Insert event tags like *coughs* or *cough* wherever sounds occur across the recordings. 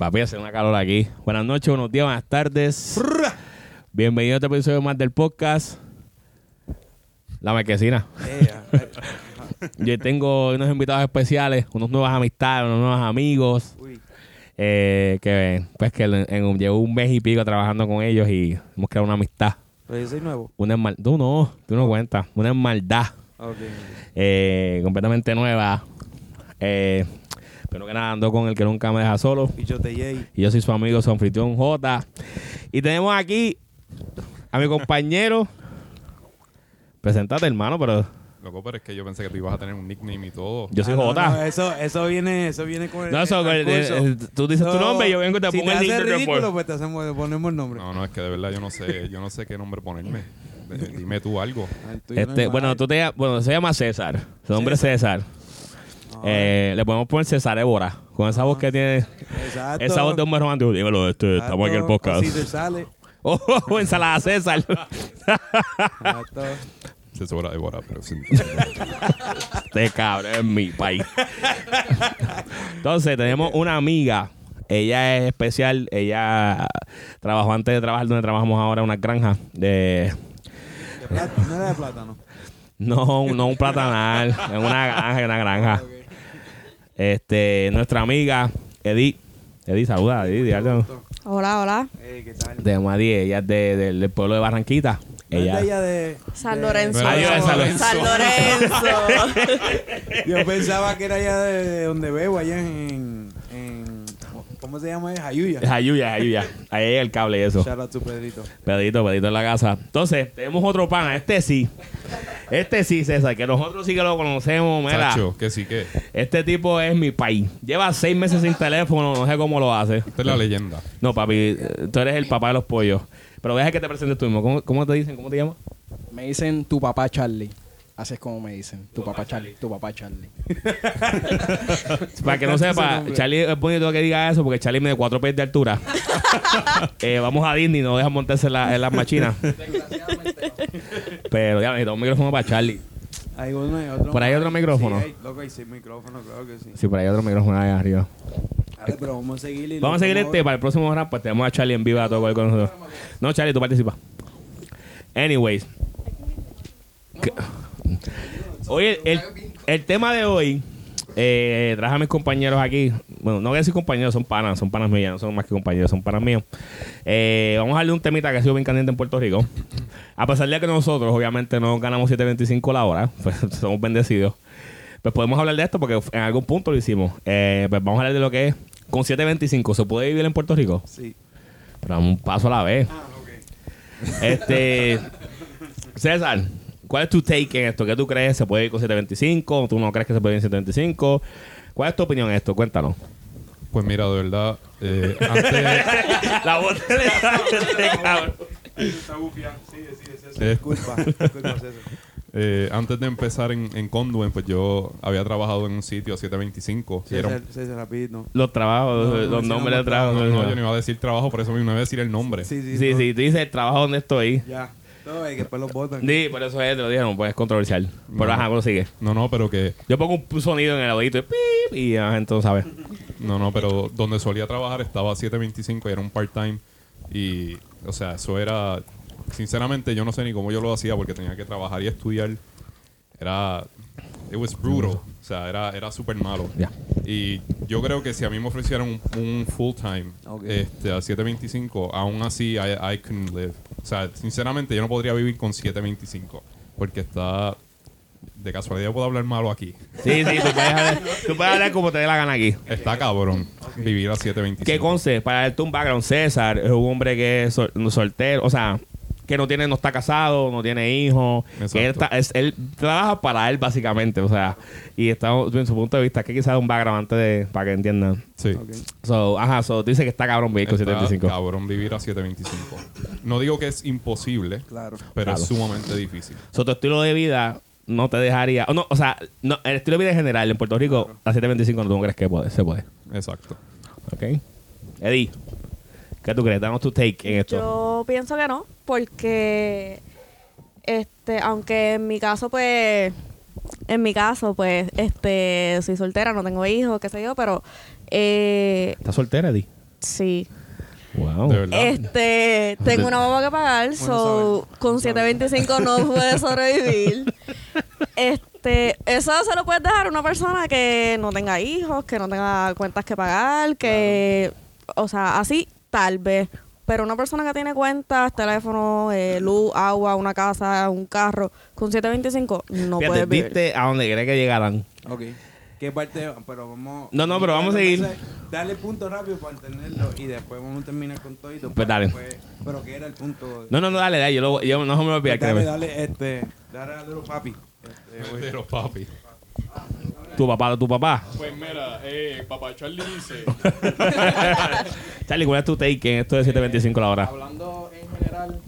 papi, hace una calor aquí. Buenas noches, buenos días, buenas tardes. Bienvenido a este episodio más del podcast. La marquesina. Yo tengo unos invitados especiales, unos nuevas amistades, unos nuevos amigos. Eh, que pues que en, en- llevo un mes y pico trabajando con ellos y hemos creado una amistad. pero yo soy nuevo. Una Tú no, tú no cuentas. Una maldad Ok. eh, completamente nueva. Eh, pero que nada, ando con el que nunca me deja solo. Y yo soy su amigo, su anfitrión J. Y tenemos aquí a mi compañero. Presentate, hermano, pero Loco, pero es que yo pensé que tú ibas a tener un nickname y todo. yo soy Ah, no, J. no, eso, eso viene, eso viene con el. No, eso, el eh, eh, tú dices tu No, nombre y yo vengo y te si pongo el te hace de ridículo, report. pues te hacemos, ponemos el nombre. No, no, es que de verdad yo no sé, yo no sé qué nombre ponerme. *laughs* Eh, Dime tú algo. No Este, bueno, tú te, bueno, se llama César. Su nombre es César. Ah, Eh, le podemos poner César Évora. Con esa voz que tiene. Exacto. Esa voz de hombre romántico. Dímelo, este, estamos aquí en el podcast. Así te sale. *laughs* Oh, ensalada César. Exacto. *laughs* Sobra devora, pero sí. *laughs* Este cabrón es mi país. Entonces, tenemos una amiga. Ella es especial. Ella trabajó antes de trabajar donde trabajamos ahora en una granja. De, De plátano, no era de plátano. no, no un platanal. En una granja, en una granja. Este, nuestra amiga Edith. Edith, saluda, Edith. Hola, hola. ¿qué tal? De Madrid. Ella es de- del- del pueblo de Barranquita. ¿No es Ella. de ella de. San Lorenzo. Yo de San Lorenzo. San Lorenzo. *laughs* Yo pensaba que era allá de, de donde bebo, allá en ¿Cómo se llama? Es Ayuya. Es Ayuya, es Ayuya. Ahí es el cable y eso. Shout out to Pedrito. Pedito, pedito en la casa. Entonces, tenemos otro pana. Este sí. Este sí, César, que nosotros sí que lo conocemos. Mira, Sacho, que sí que. este tipo es mi país. Lleva seis meses sin teléfono, no sé cómo lo hace. Esta es la leyenda. No, papi, tú eres el papá de los pollos. Pero deja que te presentes tú mismo. ¿Cómo, cómo te dicen? ¿Cómo te llamas? Me dicen tu papá Charlie. Así es como me dicen. Tu papá Charlie. Tu papá Charlie. *laughs* Para que no sepa. Charlie es bonito que diga eso porque Charlie mide cuatro pies de altura. *laughs* Eh, vamos a Disney, no deja montarse en, la- en las machinas. Pero ya necesito un micrófono para Charlie. Hay uno, hay otro. ¿Por ahí otro micrófono? Sí, hay, loco, hay seis micrófonos, claro que sí. Sí, por ahí hay otro micrófono ahí arriba. Dale, pero vamos a seguir. y Vamos a seguir este para el próximo round, pues tenemos a Charlie en vivo a todo con nosotros. No, Charlie, tú participas. Anyways. Que- Oye, el, el tema de hoy, eh, traje a mis compañeros aquí. Bueno, no voy a decir compañeros, son panas, son panas mías, no son más que compañeros, son panas míos. Eh, vamos a darle un temita que ha sido bien caliente en Puerto Rico. A pesar de que nosotros, obviamente, no ganamos 7.25 la hora, *laughs* pues somos bendecidos. Pues podemos hablar de esto porque en algún punto lo hicimos. Eh, pues vamos a hablar de lo que es. Con 7.25, ¿se puede vivir en Puerto Rico? Sí. Pero un paso a la vez. Ah, Este. *laughs* César, ¿cuál es tu take en esto? ¿Qué tú crees? ¿Se puede ir con 725? ¿Tú no crees que se puede ir en 725? ¿Cuál es tu opinión en esto? Cuéntanos. Pues mira, de verdad, eh, *laughs* antes, la voz de *laughs* cabrón. Está César. Eh. Disculpa. *laughs* Eh, antes de empezar en, en Conduent, pues yo había trabajado en un sitio 725. y era César, César, rapidito. Los trabajos, No, los nombres de trabajo. no, no, yo no iba a decir trabajo, por eso mismo no iba a decir el nombre. Sí, sí. Sí, no. sí, tú dices el trabajo donde estoy. Ya. No, que después los botan. Sí, por eso es, te lo dije, no puedes controversial. Pero No. ajá, ¿cómo sigue? No, no, pero que Yo pongo un sonido en el oído y pip, y la gente no sabe. No, no, pero donde solía trabajar estaba a 7.25 y era un part-time. Y, o sea, eso era. Sinceramente, yo no sé ni cómo yo lo hacía porque tenía que trabajar y estudiar. Era. It was brutal. O sea, era, era súper malo. Ya. Y yo creo que si a mí me ofrecieran un, un full-time Ok. este, a 7.25, aún así I, I couldn't live. O sea, sinceramente, yo no podría vivir con 7.25 porque está. De casualidad puedo hablar malo aquí. Sí, sí, tú puedes hablar, tú puedes hablar como te dé la gana aquí. Está cabrón vivir a 7.25. ¿Qué conce? Para darte un background, César es un hombre que es sol- soltero, o sea, que no tiene, no está casado, no tiene hijos, que él, está- es- él trabaja para él básicamente, o sea, y estamos en su punto de vista, que quizás un background antes de, para que entiendan. Sí. Ok. So, ajá, so, tú dices que está cabrón vivir con Está 75. cabrón vivir a 7.25. No digo que es imposible, Claro. pero Claro. es sumamente difícil. So, tu estilo de vida no te dejaría, o no, o sea, no, el estilo de vida en general en Puerto Rico, a 725 no tú no crees que puede, se puede. Exacto. ¿Ok? Eddie, ¿qué tú crees? Damos tu take en esto. Yo pienso que no, porque este, aunque en mi caso, pues, en mi caso, pues, este, soy soltera, no tengo hijos, qué sé yo, pero eh, ¿Estás soltera, Eddie? Sí. Wow. De verdad. Este, tengo una mamá que pagar, so con 725 no *laughs* puede sobrevivir. Este, eso se lo puedes dejar a una persona que no tenga hijos, que no tenga cuentas que pagar, que, o sea, así tal vez. Pero una persona que tiene cuentas, teléfono, eh, luz, agua, una casa, un carro, con 725 no Fíjate, puedes vivir. viste a donde cree que llegaran. Ok. ¿Qué parte? Pero vamos. No, no, pero vamos a seguir. Dale punto rápido para entenderlo y después vamos a terminar con todo. Pues dale. pero ¿qué era el punto? No, no, no, dale, dale. Yo, lo- yo no se me va a olvidar, dale, créeme. dale, este. Dale a Little Papi. Este, *laughs* voy. Pero papi. Tu papá, tu papá. Pues mira, eh, papá Charlie dice, *laughs* Charlie, ¿cuál es tu take en esto de 725 la hora? hablando en general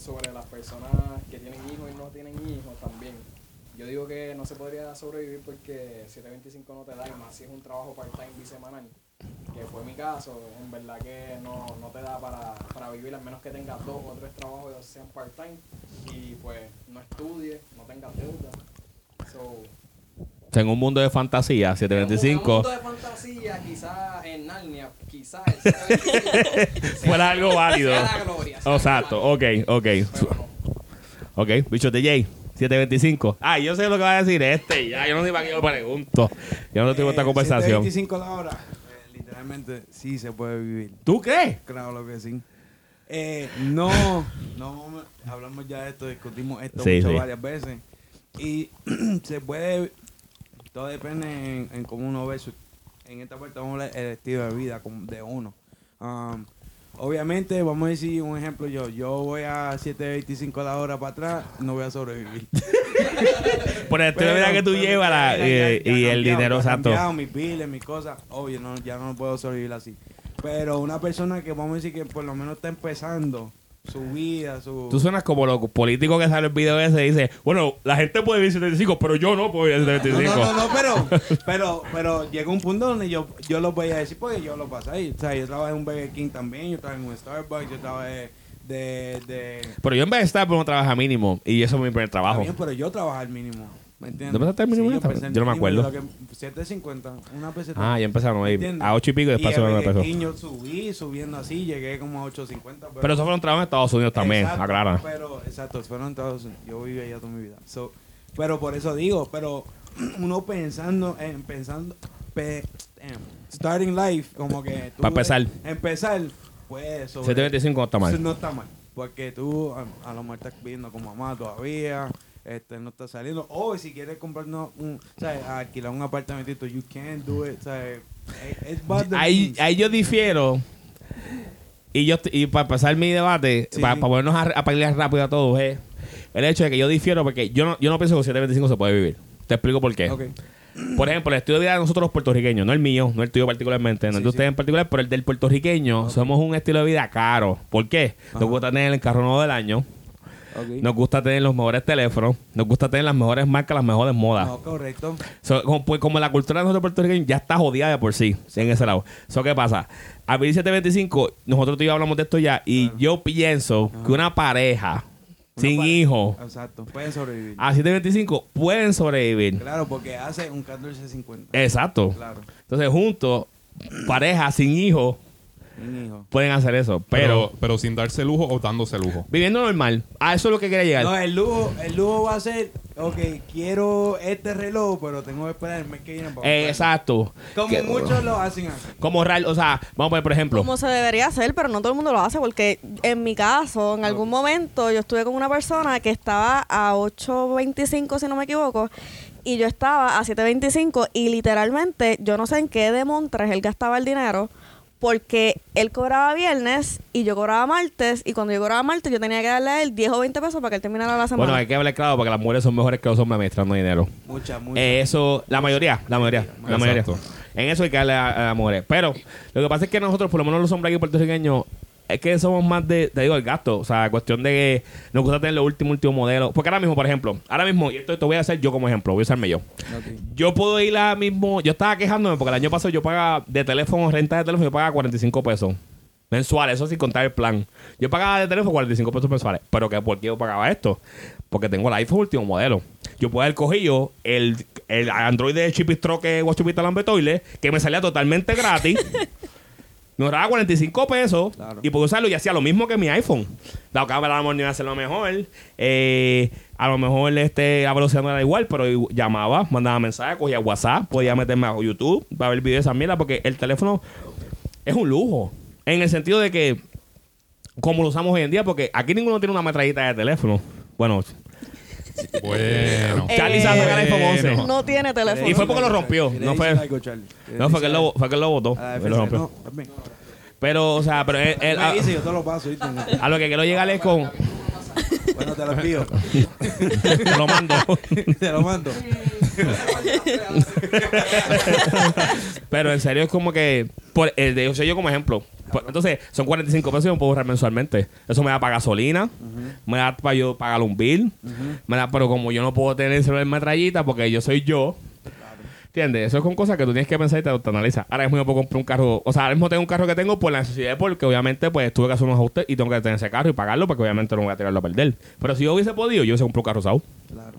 sobre las personas que tienen hijos y no tienen hijos también, yo digo que no se podría sobrevivir porque 725 no te da, y más si es un trabajo part-time bisemanal, que fue mi caso, en verdad que no, no te da para, para vivir, al menos que tengas dos o tres trabajos que sean part-time y pues no estudies, no tengas deuda. So, O sea, en un mundo de fantasía, En un 725, mundo de fantasía, quizás en Narnia, quizás 725 *laughs* fuera algo válido. sea la gloria, sea Exacto, la gloria. ok, ok. Ok, bicho de Jay, 725. Ah, yo sé lo que va a decir este, ya, yo no sé para qué lo pregunto. Yo no con esta Eh, conversación. 725 la hora. eh, literalmente, sí se puede vivir. ¿Tú crees? Claro lo que sí. Eh, no, no, hablamos ya de esto, discutimos esto Sí, mucho sí. varias veces. Y *clears throat* se puede, todo depende en, en cómo uno ve su, en esta parte vamos a hablar el estilo de vida de uno. Um, obviamente, vamos a decir un ejemplo yo, yo voy a 7.25 la hora para atrás, no voy a sobrevivir. *laughs* Por el estilo de vida que tú llevas la- ya- eh, ya- y ya el dinero, exacto. mis biles, mis cosas, obvio, no, ya no puedo sobrevivir así. Pero una persona que vamos a decir que por lo menos está empezando su vida, su... Tú suenas como los políticos que sale el video ese y dice, bueno, la gente puede vivir 75, pero yo no puedo vivir No, 75. no, no, no, pero, *laughs* pero, pero llega un punto donde yo, yo lo voy a decir porque yo lo pasé. O sea, yo trabajé en un Burger King también, yo trabajé en un Starbucks, yo trabajé de... de Pero yo en vez de estar, pues no trabaja mínimo. Y eso es mi primer trabajo. También, pero yo trabajé al mínimo. Yo no me acuerdo. lo que- 7.50, una peseta. Ah, ya empezaron a ir ¿Entiendes? a 8 y pico y después subieron yo subí, subiendo así, llegué como a 8.50. Pero eso fueron trabajos en Estados Unidos también, Exacto, aclara. Pero, exacto, fueron en Estados Unidos. Yo viví allá toda mi vida. So, pero por eso digo, pero *clears throat* uno pensando, en pensando, pe- damn, starting life, como que tú... Pa' empezar. Empezar, pues... sobre- 725 no está mal. No está mal. Porque tú a, a lo mejor estás viviendo con mamá todavía, este, no está saliendo. O si quieres comprar no, un, ¿sabes? alquilar un apartamentito, you can do it, ¿sabes? Ahí, ahí yo difiero. Y yo y para pasar mi debate, Sí. para, para ponernos a, a pelear rápido a todos, es el hecho de que yo difiero porque yo no, yo no pienso que con 725 se puede vivir. Te explico por qué. Por ejemplo, el estilo de vida de nosotros los puertorriqueños, no el mío, no el tuyo particularmente, no el Sí, de ustedes sí. en particular, pero el del puertorriqueño, somos un estilo de vida caro. ¿Por qué? Nos gusta tener el carro nuevo del año, Nos gusta tener los mejores teléfonos, nos gusta tener las mejores marcas, las mejores modas. No, correcto. So, como, pues, como la cultura de nosotros puertorriqueños ya está jodida de por sí en ese lado. So, ¿Qué pasa? A 725, nosotros tú y yo hablamos de esto ya, y yo pienso que una pareja sin pa- hijos Exacto, pueden sobrevivir. a 725 pueden sobrevivir. Claro, porque hace un 14.50. Exacto. Claro, Entonces, juntos, parejas sin hijo. Pueden hacer eso. Pero, Pero, pero sin darse lujo o dándose lujo. viviendo normal, a eso es lo que quería llegar. No, el lujo, el lujo va a ser, ok, quiero este reloj, pero tengo que esperar el mes que viene para Eh, exacto. Como Que- muchos lo hacen así. Como real, o sea, vamos a poner, por ejemplo. Como se debería hacer, pero no todo el mundo lo hace, porque en mi caso, en algún momento, yo estuve con una persona que estaba a 8.25, si no me equivoco, y yo estaba a 7.25, y literalmente, yo no sé en qué de Montres él gastaba el dinero, porque él cobraba viernes y yo cobraba martes, y cuando yo cobraba martes, yo tenía que darle a él 10 o 20 pesos para que él terminara la semana. Bueno, hay que hablar claro porque las mujeres son mejores que los hombres administrando dinero. Muchas, muchas. Eh, Eso, la mayoría, la mayoría, la mayoría. Exacto. En eso hay que darle a, a las mujeres. Pero lo que pasa es que nosotros, por lo menos los hombres aquí puertorriqueños, es que somos más de, te digo, el gasto. O sea, cuestión de que nos gusta tener los últimos, últimos modelos. Porque ahora mismo, por ejemplo, ahora mismo, y esto te voy a hacer yo como ejemplo, voy a usarme yo. Yo puedo ir a mismo, yo estaba quejándome porque el año pasado yo pagaba de teléfono, renta de teléfono, yo pagaba 45 pesos mensuales, eso sin contar el plan. Yo pagaba de teléfono 45 pesos mensuales. Pero que ¿por qué yo pagaba esto? Porque tengo el iPhone último modelo. Yo puedo haber cogido el, el Android de Chipistro que Guachupita Lambetoile, que me salía totalmente gratis. *laughs* Me ahorraba 45 pesos Claro. y por usarlo y hacía lo mismo que mi iPhone. La cámara a lo mejor no iba a hacer lo mejor. eh, a lo mejor este, la velocidad no era igual, pero llamaba, mandaba mensajes, cogía WhatsApp, podía meterme a YouTube para ver videos de esa mierda, porque el teléfono es un lujo. En el sentido de que, como lo usamos hoy en día, porque aquí ninguno tiene una metrallita de teléfono. Bueno, Bueno. Charlie a sacar el iPhone 11. Bueno. No tiene teléfono. Y fue porque lo rompió, ¿Quieres no fue- no, fue que, él lo, fue que él lo votó. a la Él lo rompió. No. Pero, o sea, pero él- él- Me a, yo te lo paso, ¿viste? a lo que quiero llegar es con. Bueno, te lo envío. Te lo mando. *laughs* te lo mando. Pero en serio es como que. Por, el de yo, yo como ejemplo. Entonces, son 45 pesos y yo puedo ahorrar mensualmente. Eso me da para gasolina, me da para yo pagar un bill, me da, pero como yo no puedo tener el celular en metrallita porque yo soy yo. ¿Entiendes? Eso es con cosas que tú tienes que pensar y te autoanalizas. Ahora mismo yo puedo comprar un carro. O sea, ahora mismo tengo un carro que tengo por la necesidad, porque obviamente pues tuve que hacer unos ajustes y tengo que tener ese carro y pagarlo porque obviamente no voy a tirarlo a perder. Pero si yo hubiese podido, yo hubiese comprado un carro usado. Claro,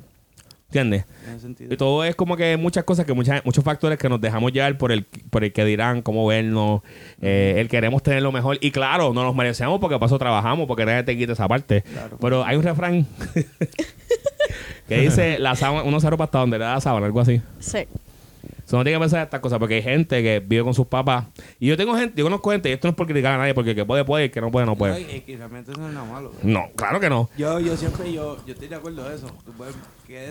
¿Entiendes? en ese sentido. Y todo es como que muchas cosas, que muchas, muchos factores que nos dejamos llevar por el, por el que dirán, cómo vernos, eh, el queremos tener lo mejor. Y claro, no nos merecemos porque para eso trabajamos, porque nadie te quita esa parte. Claro. Pero hay un refrán *laughs* *laughs* que dice, la sábana, uno se ropa hasta donde le da la sábana, algo así. Sí. So, no tiene que pensar en estas cosas porque hay gente que vive con sus papás. Y yo tengo gente, yo conozco gente, y esto no es por criticar a nadie, porque el que puede, puede, y el que no puede, no No, puede. y- y que realmente eso no es nada malo. ¿verdad? No, claro que no. Yo, yo siempre, yo, yo estoy de acuerdo de eso. Tú puedes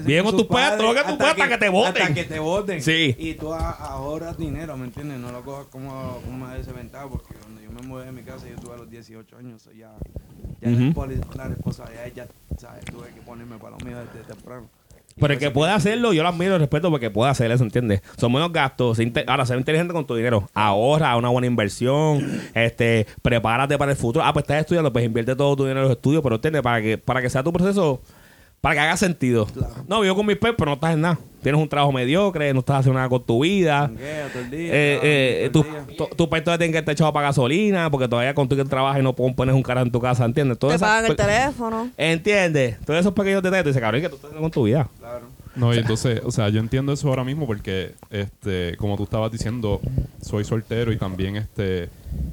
Vive con tus padres, que tú puedas hasta que te voten. Hasta que te voten. Sí. Y tú a- ahorras dinero, ¿me entiendes? No lo cojas como una desventaja porque cuando yo me mudé de mi casa yo tuve a los 18 años. ya ya poli- la responsabilidad ya, ¿sabes? Tuve que ponerme para lo mío desde temprano. Pero el que eso puede hacerlo, yo lo admiro y respeto porque puede hacer eso, ¿entiendes? Son menos gastos. Ahora, ser inteligente con tu dinero. Ahorra una buena inversión. este Prepárate para el futuro. Ah, pues estás estudiando, pues invierte todo tu dinero en los estudios, pero ¿entiendes? Para que, para que sea tu proceso, para que haga sentido. Claro. No, vivo con mis pais, pero no estás en nada. Tienes un trabajo mediocre, no estás haciendo nada con tu vida. Eh, eh, tu, todavía tiene que estar echado para gasolina, porque todavía con tu que trabajas y no pon- pones un cara en tu casa, ¿entiendes? Todo Te pagan el teléfono. ¿Entiendes? Todos esos pequeños detalles, tú dices, cabrón, ¿qué tú estás haciendo con tu vida? Claro. No, y entonces, o sea, yo entiendo eso ahora mismo porque, este, como tú estabas diciendo, soy soltero y también, este,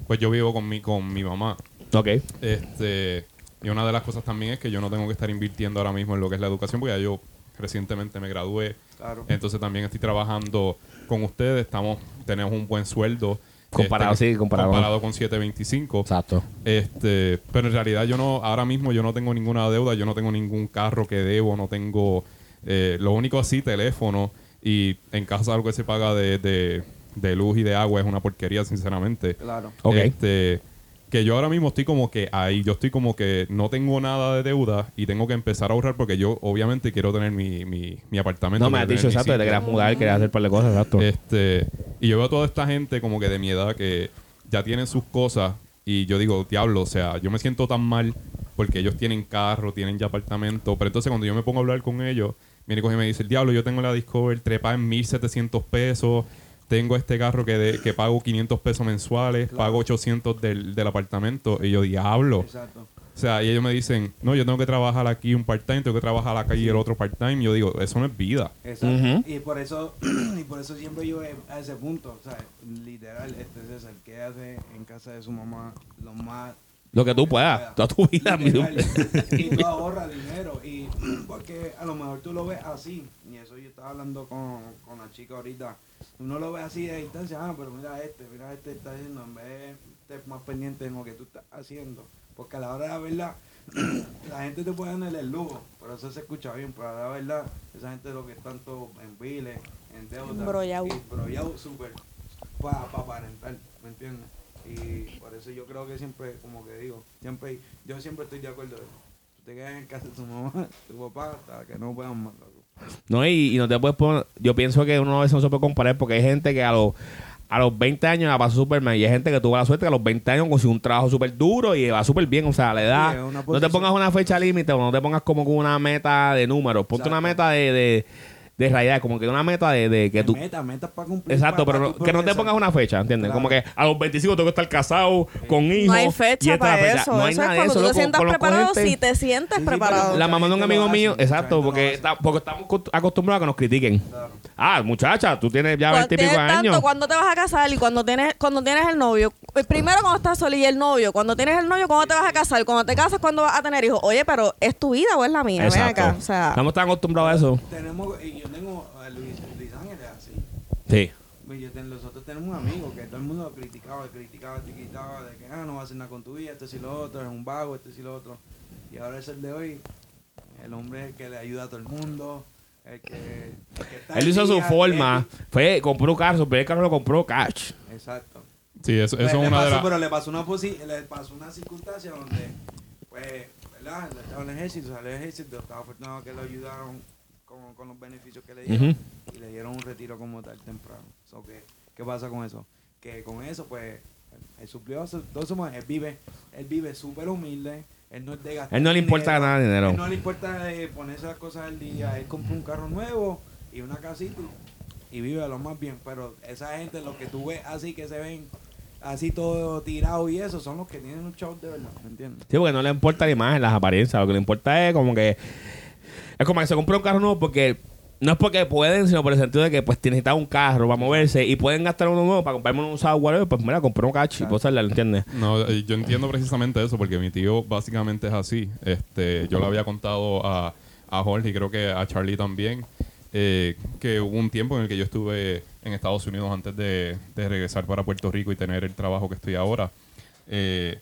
pues yo vivo con mi, con mi mamá. Ok. Este, y una de las cosas también es que yo no tengo que estar invirtiendo ahora mismo en lo que es la educación porque ya yo recientemente me gradué. Claro. Entonces también estoy trabajando con ustedes, estamos, tenemos un buen sueldo. Comparado, este, sí, comparado. Comparado con 725. Exacto. Este, pero en realidad yo no, ahora mismo yo no tengo ninguna deuda, yo no tengo ningún carro que debo, no tengo, eh, lo único así, teléfono y en casa algo que se paga de, de, de luz y de agua es una porquería, sinceramente. Claro. Ok. Este, que yo ahora mismo estoy como que ahí, yo estoy como que no tengo nada de deuda y tengo que empezar a ahorrar porque yo obviamente quiero tener mi, mi, mi apartamento. No, me has dicho exacto, te querías mudar, querías hacer un par de cosas, exacto. Este, y yo veo a toda esta gente como que de mi edad que ya tienen sus cosas y yo digo, diablo, o sea, yo me siento tan mal porque ellos tienen carro, tienen ya apartamento, pero entonces cuando yo me pongo a hablar con ellos, viene y me dice, el diablo, yo tengo la Discover trepa en 1700 pesos, tengo este carro que, de- que pago 500 pesos mensuales, pago 800 del, del apartamento y yo, diablo. Exacto. O sea, y ellos me dicen, no, yo tengo que trabajar aquí un part-time, tengo que trabajar aquí el otro part-time. Yo digo, eso no es vida. Exacto. Y por eso *clears throat* y por eso siempre yo a ese punto, o sea, literal, este César, quédate en casa de su mamá lo más Lo que tú puedas, toda tu vida. y tú ahorras dinero y porque a lo mejor tú lo ves así y eso yo estaba hablando con, con la chica ahorita uno lo ve así de distancia ah pero mira este mira este está haciendo en vez de estar más pendiente en lo que tú estás haciendo porque a la hora de la verdad *clears throat* la gente te puede dar el lujo pero eso se escucha bien pero a la verdad esa gente lo que es tanto en biles en deuda Embrollado. y embrollado súper para pa aparentar ¿me entiendes? Y por eso yo creo que siempre como que digo siempre yo siempre estoy de acuerdo tú te quedas en casa de tu mamá *laughs* tu papá hasta que no puedan más. No, y, y no te puedes poner. Yo pienso que uno a veces no se puede comparar porque hay gente que a los, a los 20 años la pasó súper mal y hay gente que tuvo la suerte que a los 20 años consiguió un trabajo súper duro y va súper bien. O sea, la edad. Sí, no te pongas una fecha límite o no te pongas como con una meta de números. Ponte una meta de, de, de realidad, como que una meta de, de que tú. meta metas para cumplir Exacto, pa- pero no- que no te pongas una fecha, ¿entiendes? Claro. Como que a los 25 tengo que estar casado, con hijos. No hay y fecha para fecha. eso. No hay eso nada es cuando eso. tú te sientas preparado, gente- si te sientes Sí, sí, preparado. La mamá de un amigo mío, exacto, porque, porque estamos cost- acostumbrados a que nos critiquen. Claro. Ah, muchacha, tú tienes ya 20 y pico tanto, años. ¿Cuándo te vas a casar? Y cuando tienes, cuando tienes el novio. Eh, Primero cuando estás solo y el novio. Cuando tienes el novio, ¿cuándo te vas a casar? Cuando te casas, ¿cuándo vas a tener hijos? Oye, pero ¿es tu vida o es la mía? Ven acá. O sea, Estamos tan acostumbrados a eso. Tenemos, y yo tengo a Luis, Luis Ángel es así. Sí. Pues yo ten- nosotros tenemos un amigo que todo el mundo lo criticaba, criticaba, criticaba, de que ah, no va a hacer nada con tu vida, esto y lo otro, es un vago, esto y lo otro. Y ahora es el de hoy, el hombre que le ayuda a todo el mundo, el que, el que está Él hizo su forma. el- Fue, compró un carro, su primer carro lo compró cash. Exacto. Sí, eso, Pues eso es una pasó, de las... Pero le pasó una, posi- le pasó una circunstancia donde, pues, ¿verdad? Él estaba en el ejército, salió del ejército, estaba afortunado que lo ayudaron con, con los beneficios que le dieron y le dieron un retiro como tal temprano. So, ¿qué, ¿Qué pasa con eso? Que con eso, pues, él suplió su- todo su él vive, él vive súper humilde, él no es de gastar Él no le importa dinero, de dinero. él no le importa eh, ponerse las cosas al día, él compró un carro nuevo y una casita y- vive lo más bien, pero esa gente, los que tú ves así que se ven así todo tirado y eso, son los que tienen un show de verdad, ¿me entiendes? Sí, porque no le importa la imagen, las apariencias. Lo que le importa es como que. Es como que se compró un carro nuevo porque. No es porque pueden, sino por el sentido de que pues necesitan un carro para moverse y pueden gastar uno nuevo para comprarme un usado, whatever, pues mira, compré un y puedo usarla, ¿lo entiendes? No, yo entiendo precisamente eso porque mi tío básicamente es así. Este, yo le había contado a, a Jorge y creo que a Charlie también eh, que hubo un tiempo en el que yo estuve en Estados Unidos antes de, de regresar para Puerto Rico y tener el trabajo que estoy ahora. Eh,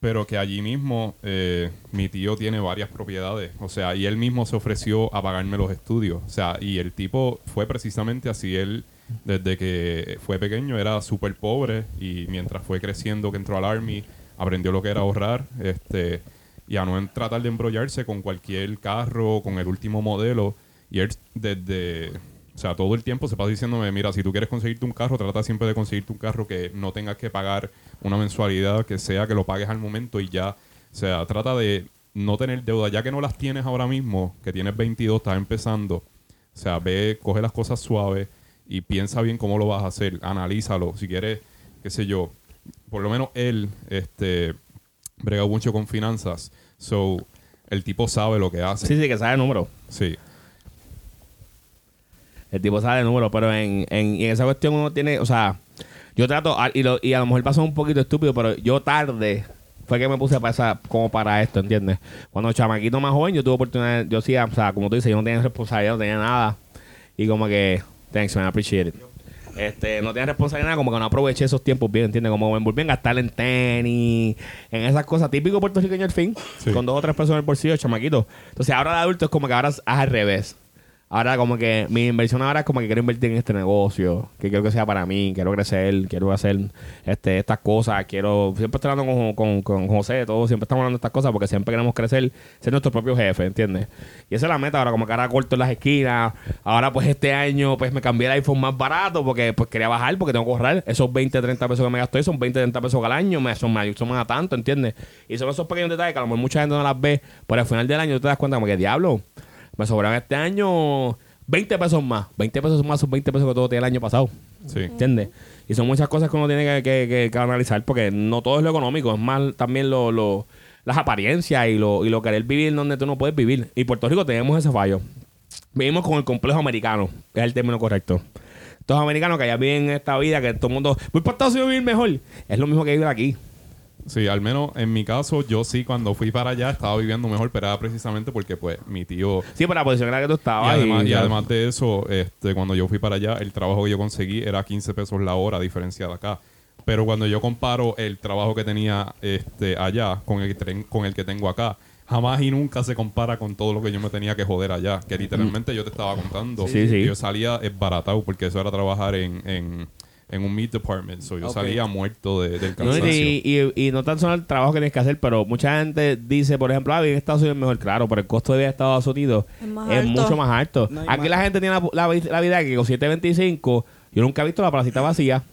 pero que allí mismo eh, mi tío tiene varias propiedades, o sea, y él mismo se ofreció a pagarme los estudios, o sea, y el tipo fue precisamente así, él desde que fue pequeño era súper pobre y mientras fue creciendo que entró al Army, aprendió lo que era ahorrar, este, y a no tratar de embrollarse con cualquier carro, con el último modelo, y él desde, o sea, todo el tiempo se pasa diciéndome, mira, si tú quieres conseguirte un carro, trata siempre de conseguirte un carro que no tengas que pagar una mensualidad, que sea que lo pagues al momento y ya. O sea, trata de no tener deuda, ya que no las tienes ahora mismo, que tienes 22, estás empezando. O sea, ve, coge las cosas suaves y piensa bien cómo lo vas a hacer. Analízalo. Si quieres, qué sé yo, por lo menos él, este, brega mucho con finanzas. So, el tipo sabe lo que hace. Sí, sí, que sabe el número. Sí. El tipo sabe el número, pero en, en, en esa cuestión uno tiene, o sea, yo trato, a- y, lo- y a lo mejor pasó un poquito estúpido, pero yo tarde fue que me puse para esa- como para esto, ¿entiendes? Cuando chamaquito más joven, yo tuve oportunidad, yo sí, o sea, como tú dices, yo no tenía responsabilidad, no tenía nada. Y como que, thanks, man, I appreciate it. Este, no tenía responsabilidad, como que no aproveché esos tiempos bien, ¿entiendes? Como me envolví en gastar en tenis, en esas cosas, típico puertorriqueño al fin, Sí. con dos o tres pesos en el bolsillo, chamaquito. Entonces ahora de adulto es como que ahora es al revés. Ahora como que mi inversión ahora es como que quiero invertir en este negocio, que quiero que sea para mí, quiero crecer, quiero hacer este, estas cosas, quiero, siempre estoy hablando con, con, con José, todos siempre estamos hablando de estas cosas porque siempre queremos crecer, ser nuestro propio jefe, ¿entiendes? Y esa es la meta ahora, como que ahora corto en las esquinas, ahora pues este año pues me cambié el iPhone más barato porque pues quería bajar, porque tengo que ahorrar, esos 20, 30 pesos que me gasto ahí son 20, 30 pesos al año, me son más, son más a tanto, ¿entiendes? Y son esos pequeños detalles que a lo mejor mucha gente no las ve, pero al final del año tú te das cuenta como que diablo, me sobraron este año 20 pesos más. 20 pesos más son 20 pesos que todo tiene el año pasado. Sí. ¿Entiendes? Y son muchas cosas que uno tiene que, que- que- que analizar porque no todo es lo económico, es más también lo, lo- las apariencias y lo, y lo querer vivir donde tú no puedes vivir. Y Puerto Rico tenemos ese fallo. Vivimos con el complejo americano, es el término correcto. Estos americanos que allá viven esta vida, que todo el mundo, voy para Estados Unidos a vivir mejor. Es lo mismo que vivir aquí. Sí, al menos en mi caso, yo sí cuando fui para allá estaba viviendo mejor, pero era precisamente porque pues mi tío Sí, pero la posición en la que tú Y estabas. además, y además de eso, este, cuando yo fui para allá, el trabajo que yo conseguí era 15 pesos la hora, a diferencia de acá. Pero cuando yo comparo el trabajo que tenía este, allá con el, con el que tengo acá, jamás y nunca se compara con todo lo que yo me tenía que joder allá. Que literalmente yo te estaba contando. Sí, sí. Yo salía esbaratado porque eso era trabajar en, en, en un meat department. So, yo salía muerto de- del No, cansancio. y, y- y no tan solo el trabajo que tienes que hacer, pero mucha gente dice, por ejemplo, ah, vivir en Estados Unidos es mejor, claro, pero el costo de vida de Estados Unidos Es más es alto. mucho más alto. No, Aquí más- la gente tiene la, la vida que con 725, yo nunca he visto la placita vacía.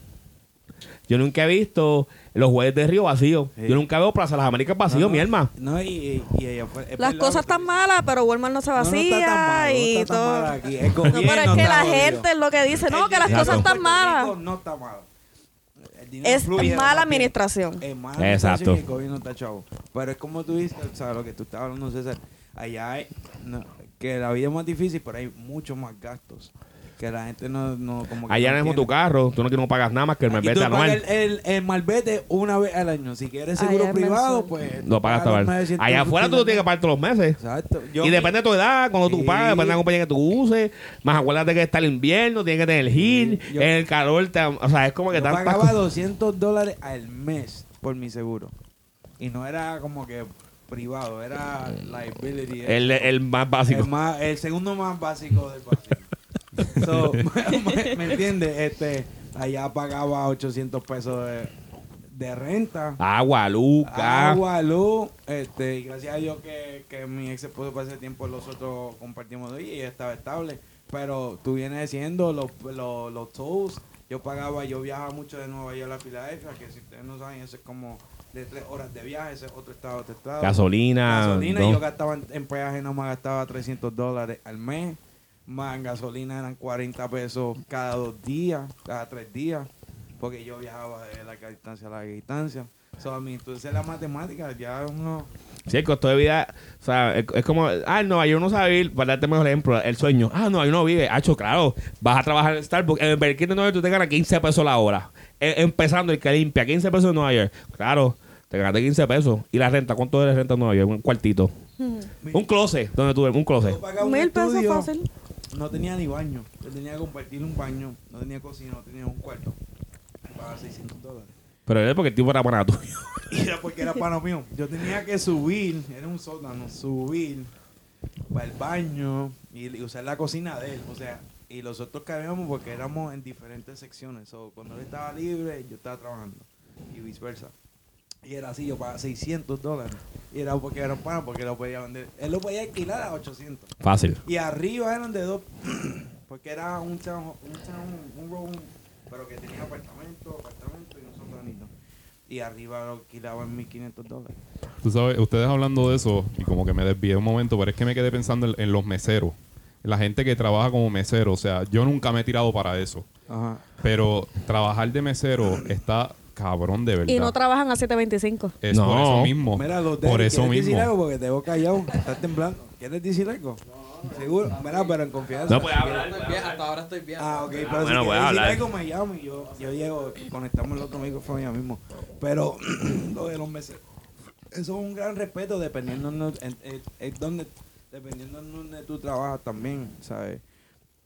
Yo nunca he visto los jueves de Río vacíos. Sí. Yo nunca veo Plaza Las Américas vacío, No, no, mi hermano. No, y, y es Las cosas están malas, pero Walmart no se No, no vacía está tan malo, no y está tan todo. malo aquí. El No, pero es que la gente es lo que dice, no, que las cosas están malas. No está dinero Es mala administración. Es mala administración Exacto. y el gobierno está chavo. Pero es como tú dices, o sea, lo que tú estabas hablando, César. Allá hay. no, que la vida es más difícil, pero hay muchos más gastos. Que la gente no, no como que Allá no mismo tu carro, tú no, no pagas nada más que el Aquí malvete tú pagas anual. el, el, el malvete una vez al año. Si quieres seguro privado, mensual. pues... Lo pagas hasta 900 Allá afuera tú lo tienes que pagar todos los meses. Exacto. Yo y mi- depende de tu edad, cuando tú Sí. pagas, depende de la compañía que tú uses. Más acuérdate que está el invierno, tienes que tener el heat, yo- el calor, te- o sea, es como que Yo tantas pagaba cosas. 200 dólares al mes por mi seguro. Y no era como que privado, era liability. El, el más básico. El, más- el segundo más básico del básico. So, me, *laughs* *laughs* me entiendes? Este, allá pagaba 800 pesos de, de renta. Agua, luz. Agua, luz, este, y gracias a Dios que, que mi ex esposo para ese tiempo nosotros compartimos de ella y estaba estable. Pero tú vienes diciendo los, los, los tolls, yo pagaba, yo viajaba mucho de Nueva York a Filadelfia, que si ustedes no saben, eso es como de tres horas de viaje, ese es otro estado, otro estado. Gasolina. Gasolina, todo. yo gastaba en, en peaje, no me gastaba 300 dólares al mes. Más en gasolina eran 40 pesos cada dos días, cada tres días. Porque yo viajaba de larga distancia a larga distancia. So, a mí, entonces la matemática ya uno... Sí, el costo de vida, o sea, es, como, ah, en Nueva York no sabe vivir, para darte mejor ejemplo, el sueño, ah, Nueva York no vive, hacho, claro, vas a trabajar en Starbucks, en King de Nueva York tú te ganas 15 pesos la hora, Eh, empezando el que limpia, 15 pesos en Nueva York, claro, te ganaste 15 pesos, y la renta, ¿cuánto es la renta en Nueva York? Un cuartito, un closet, donde tú un closet, Yo un Mil pesos fácil. No tenía ni baño. Yo tenía que compartir un baño. No tenía cocina, no tenía un cuarto. Pagaba 600 dólares. pero es porque el tipo era para tuyo. Y *laughs* era porque era pana mío. Yo tenía que subir, era un sótano, subir para el baño y, y usar la cocina de él. O sea, y los otros cabíamos porque éramos en diferentes secciones. So, cuando él estaba libre, yo estaba trabajando. Y viceversa. Y era así, yo pagaba 600 dólares. Y era porque era pana, porque lo podía vender. Él lo podía alquilar a 800. Fácil. Y arriba eran de dos, *clears throat* porque era un town, un town, un room, pero que tenía apartamento, apartamento y un sotanito. Y arriba lo alquilaban en 1500 dólares. Tú sabes, ustedes hablando de eso, y como que me desvié un momento, pero es que me quedé pensando en, en los meseros. La gente que trabaja como mesero, o sea, yo nunca me he tirado para eso. Ajá. Pero trabajar de mesero está cabrón de verdad. Y no trabajan a 725. es No. por eso mismo. Mira, por eso ¿quieres decir algo? mismo. Porque te veo callado, estás temblando. ¿Quieres decir algo? Seguro. Mira, pero en confianza. No puedes hablar. Estoy bien, hasta ahora estoy bien. Ah, ok, pero bueno, si quieres decir hablar. algo me llamo y yo, yo llego, conectamos el otro micrófono ya mismo. Pero *clears throat* lo de los meses, eso es un gran respeto dependiendo en, en- en- en dónde, dependiendo en donde tú trabajas también, ¿sabes?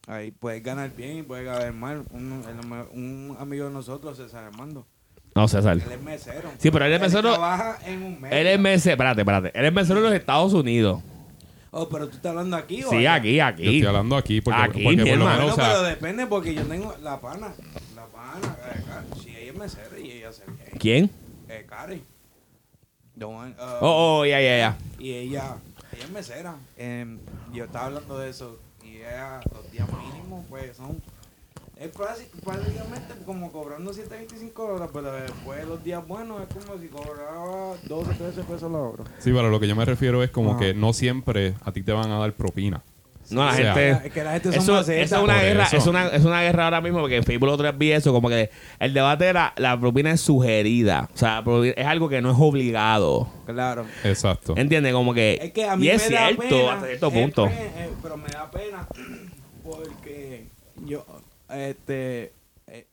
Ahí puedes ganar bien y puedes ganar mal. Un, el- un amigo de nosotros, César Armando, No, César. él es mesero. Sí, pero él es mesero- trabaja en un mes. Él es mesero, espérate, espérate, él es mesero en los Estados Unidos. Oh, pero tú estás hablando aquí o Sí, allá? aquí, Yo aquí. estoy hablando aquí porque, Aquí, porque mi por lo menos, o sea, pero depende porque yo tengo la pana. La pana, eh, si ella es mesera y ella se bien. ¿Quién? Eh, Cari. One, uh, Oh, oh, ya, ya, ya. Y ella, ella es mesera. Em, yo estaba hablando de eso. Y ella, los días mínimos, pues son. Es prácti- prácticamente como cobrando 725 horas, pero después los días buenos es como si cobraba 12, 13 pesos la hora. sí, pero lo que yo me refiero es como Ajá. que no siempre a ti te van a dar propina. No, la O sea, gente. Es que la gente son Eso, es una guerra, eso. es una, es una guerra ahora mismo porque en Facebook otra vez vi eso, como que el debate era la propina es sugerida. O sea, es algo que no es obligado. Claro. Exacto. ¿Entiendes? Como que. Es que a mí y me es da cierto pena, hasta cierto punto. eh, pero me da pena *clears throat* porque yo, este, eh,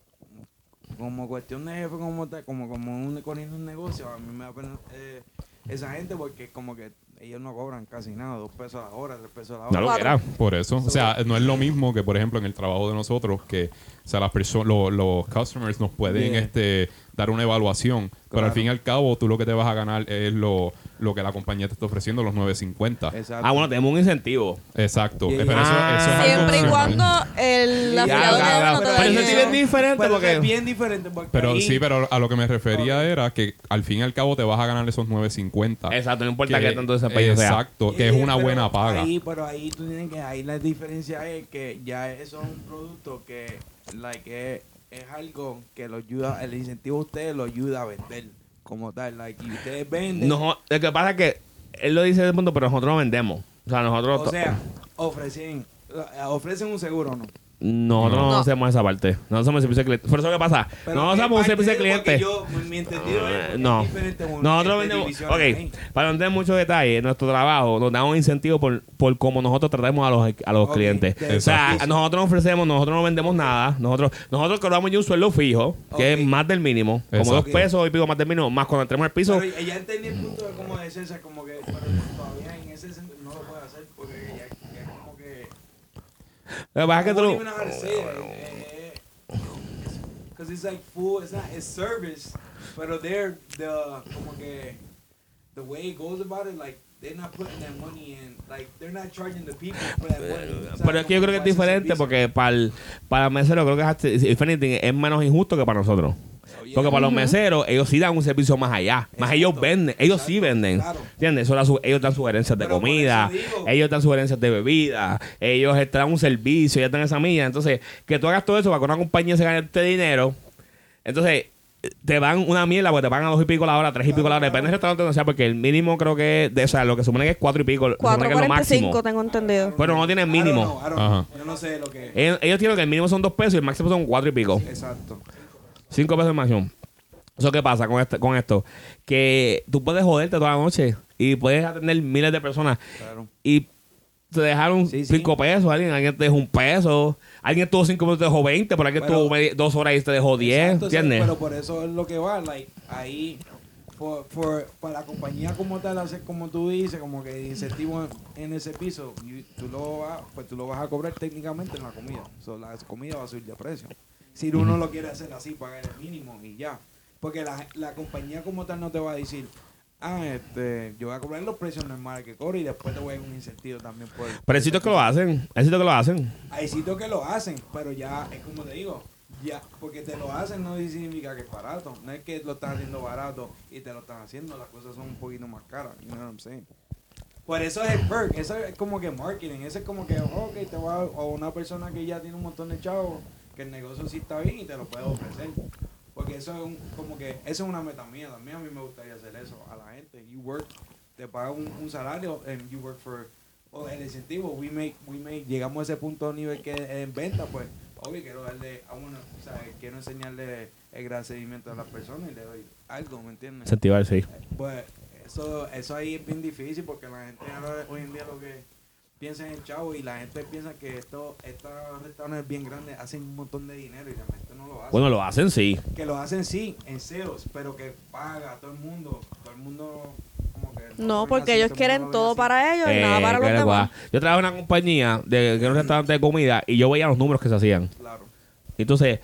como cuestión de jefe, como tal, como, como un, corriendo un negocio, a mí me da pena eh, esa gente porque como que ellos no cobran casi nada, dos pesos a la hora, tres pesos a la hora. No lo que era. Por eso, o sea, no es lo mismo que, por ejemplo, en el trabajo de nosotros, que, o sea, las personas, lo- los customers nos pueden Yeah. este, dar una evaluación, pero al fin y al cabo, tú lo que te vas a ganar es lo, lo que la compañía te está ofreciendo, los 950. Exacto. Ah, bueno, tenemos un incentivo. Exacto. Yeah. Eh, Pero eso, Ah. eso es algo Siempre y cuando el afiliado te Pero eso eso. es diferente Pero porque- es bien diferente porque Pero ahí- sí, pero a lo que me refería era que al fin y al cabo te vas a ganar esos 950. Exacto, no importa qué tanto desempeño sea. Exacto, que es una buena paga. Ahí, pero ahí tú tienes que, ahí la diferencia es que ya eso es un producto que, like, es, es algo que lo ayuda, el incentivo a ustedes lo ayuda a vender como tal, like, y ustedes venden. No, lo que pasa es que él lo dice de punto, pero nosotros no vendemos. O sea, nosotros. o sea, ofrecen, ofrecen un seguro, ¿no? Nosotros no, No. hacemos esa parte. Nosotros somos servicio de cliente. Por eso que pasa. Pero nosotros ¿qué somos un parte servicio porque cliente. yo, mi- entendido es no. Nosotros vendemos. Ok, ahí. para no en muchos detalles, nuestro trabajo nos da un incentivo por, por cómo nosotros tratamos a los, a los clientes. O sea, nosotros no ofrecemos, nosotros no vendemos nada. Nosotros nosotros cobramos ya un sueldo fijo, que es más del mínimo, como Exacto. dos pesos y pico más del mínimo, más cuando entremos al piso. Pero ella entendí el punto de cómo de César, como que todavía en ese sentido no lo puede hacer porque ya, ya es como que. Lo que pasa es que tú I lo- won't even know how to say it. Eh, eh, Because it's like full, it's not, it's service, pero they're the, como que, the way it goes about it, like, they're not putting that money in, like, they're not charging the people for that money. O sea, Pero es que yo creo que es diferente porque para el, para el mesero creo que if anything, es menos injusto que para nosotros. Oh, yeah. Porque para los meseros, ellos sí dan un servicio más allá. Más Exacto. ellos venden, ellos sí venden. claro. ¿Entiendes? Eso ellos dan sugerencias de Pero comida, ellos dan sugerencias de bebida, ellos te dan un servicio, ellos dan esa milla. Entonces, que tú hagas todo eso para que una compañía se gane este dinero, entonces te dan una mierda porque te pagan a dos y pico la hora, tres y pico la hora, depende del restaurante donde sea, porque el mínimo creo que es, de, o sea, lo que supone que es cuatro y pico, supone que es lo máximo. 4.45 tengo entendido. Pero no tienen mínimo. know. Yo no sé lo que es. Ellos, ellos tienen que el mínimo son dos pesos y el máximo son cuatro y pico. Exacto. Cinco pesos el máximo. ¿Eso qué pasa con, este, con esto? Que tú puedes joderte toda la noche y puedes atender miles de personas Claro. y te dejaron Sí, sí. cinco pesos, alguien, alguien te dejó un peso, alguien tuvo cinco minutos y te dejó 20, pero alguien Pero- tuvo dos horas y te dejó 10, Exacto, ¿entiendes? Pero por eso es lo que va, like, ahí, for, for- para la compañía como tal, hacer como tú dices, como que incentivo en, en ese piso, you- tú, lo vas, pues tú lo vas a cobrar técnicamente en la comida. So, la comida va a subir de precio. Si uno lo quiere hacer así, pagar el mínimo y ya. Porque la, la compañía como tal no te va a decir, ah, este, yo voy a cobrar los precios normales que cobro y después te voy a dar un incentivo también por... Pero hay sitios que lo hacen, hay sitios que lo hacen. Hay sitios que lo hacen, pero ya es como te digo, ya, porque te lo hacen no significa que es barato. No es que lo están haciendo barato y te lo están haciendo, las cosas son un poquito más caras. You know what I'm saying? Por eso es el perk, eso es como que marketing, eso es como que, ok, te va a una persona que ya tiene un montón de chavos, que el negocio sí está bien y te lo puede ofrecer. Porque eso es un- como que, eso es una meta mía también, a mí me gustaría hacer eso a la gente. You work, te pagan un, un salario and you work for, o el incentivo, we make, we make, llegamos a ese punto de nivel que en venta, pues, obvio quiero darle a uno, o sea, quiero enseñarle el gran seguimiento a las personas y le doy algo, ¿me entiendes? Incentivar, sí. Pues eso, eso ahí es bien difícil porque la gente ahora, hoy en día lo que piensa en el chavo y la gente piensa que esto, estos restaurantes bien grandes hacen un montón de dinero y realmente no lo hacen. Bueno, lo hacen, sí. que lo hacen sí, en sales, pero que paga a todo el mundo, todo el mundo como que... lo No, porque así, ellos quieren todo así. para ellos y Eh, nada para los demás. Yo trabajaba en una compañía de, que era un restaurante de comida y yo veía los números que se hacían. Claro. Entonces,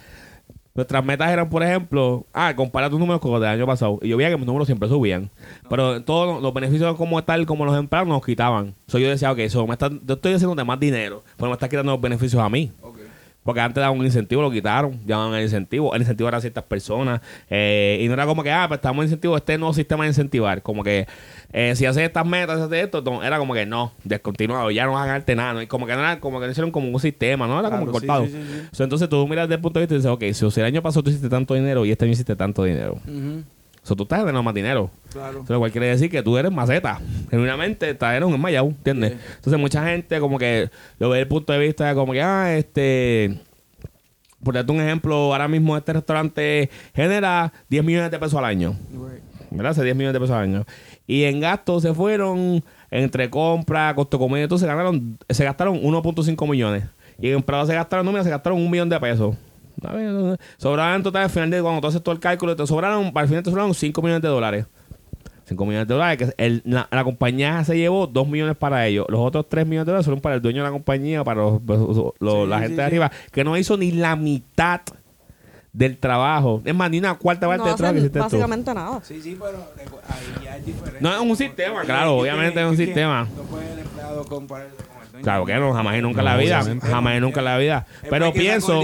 nuestras metas eran, por ejemplo, ah, compara tus números con los del año pasado. Y yo veía que mis números siempre subían. Pero todos los- beneficios como tal, como los empleados, nos quitaban. So, yo decía, ok, eso me está, yo estoy haciendo más dinero, pero me está quitando los beneficios a mí. Ok. Porque antes daban un incentivo, lo quitaron, llamaban el incentivo. El incentivo era a ciertas personas. eh, y no era como que, ah, pues estamos en incentivo, este nuevo sistema de incentivar. Como que, eh, si haces estas metas, si haces esto, no, era como que no, descontinuado, ya no vas a ganarte nada. ¿no? Y como que no era, como que no hicieron como un sistema, ¿no? Era como Claro, cortado. sí, sí, sí, sí. So, entonces tú miras desde el punto de vista y dices, ok, si el año pasado tú hiciste tanto dinero y este año hiciste tanto dinero. Ujú, So, tú estás ganando más dinero. Claro. Lo cual quiere decir que tú eres maceta. Genuinamente, estás en un enmayado, ¿entiendes? Sí. Entonces, mucha gente como que lo ve desde el punto de vista de como que, ah, este... Por darte un ejemplo, ahora mismo este restaurante genera 10 millones de pesos al año. Right. ¿Verdad? Hace 10 millones de pesos al año. Y en gastos se fueron entre compra, costo comida, entonces ganaron, se gastaron 1.5 millones. Y en empleados se gastaron, no, mira, se gastaron un millón de pesos. En total al final de cuando tú haces todo el cálculo, te sobraron, al final te sobraron 5 millones de dólares. 5 millones de dólares, que el- la, la compañía se llevó 2 millones para ellos. Los otros 3 millones de dólares son para el dueño de la compañía, para los- los- los- Sí, la sí, gente de sí. arriba, que no hizo ni la mitad del trabajo. Es más, ni una cuarta parte No del trabajo que hiciste tú. básicamente nada. Sí, sí, pero ahí ya es diferente. No, es un sistema, claro, obviamente es un sistema. No puede el empleado dueño. Claro que no, jamás y nunca en No, la vida. Jamás y nunca en la vida. Pero pienso,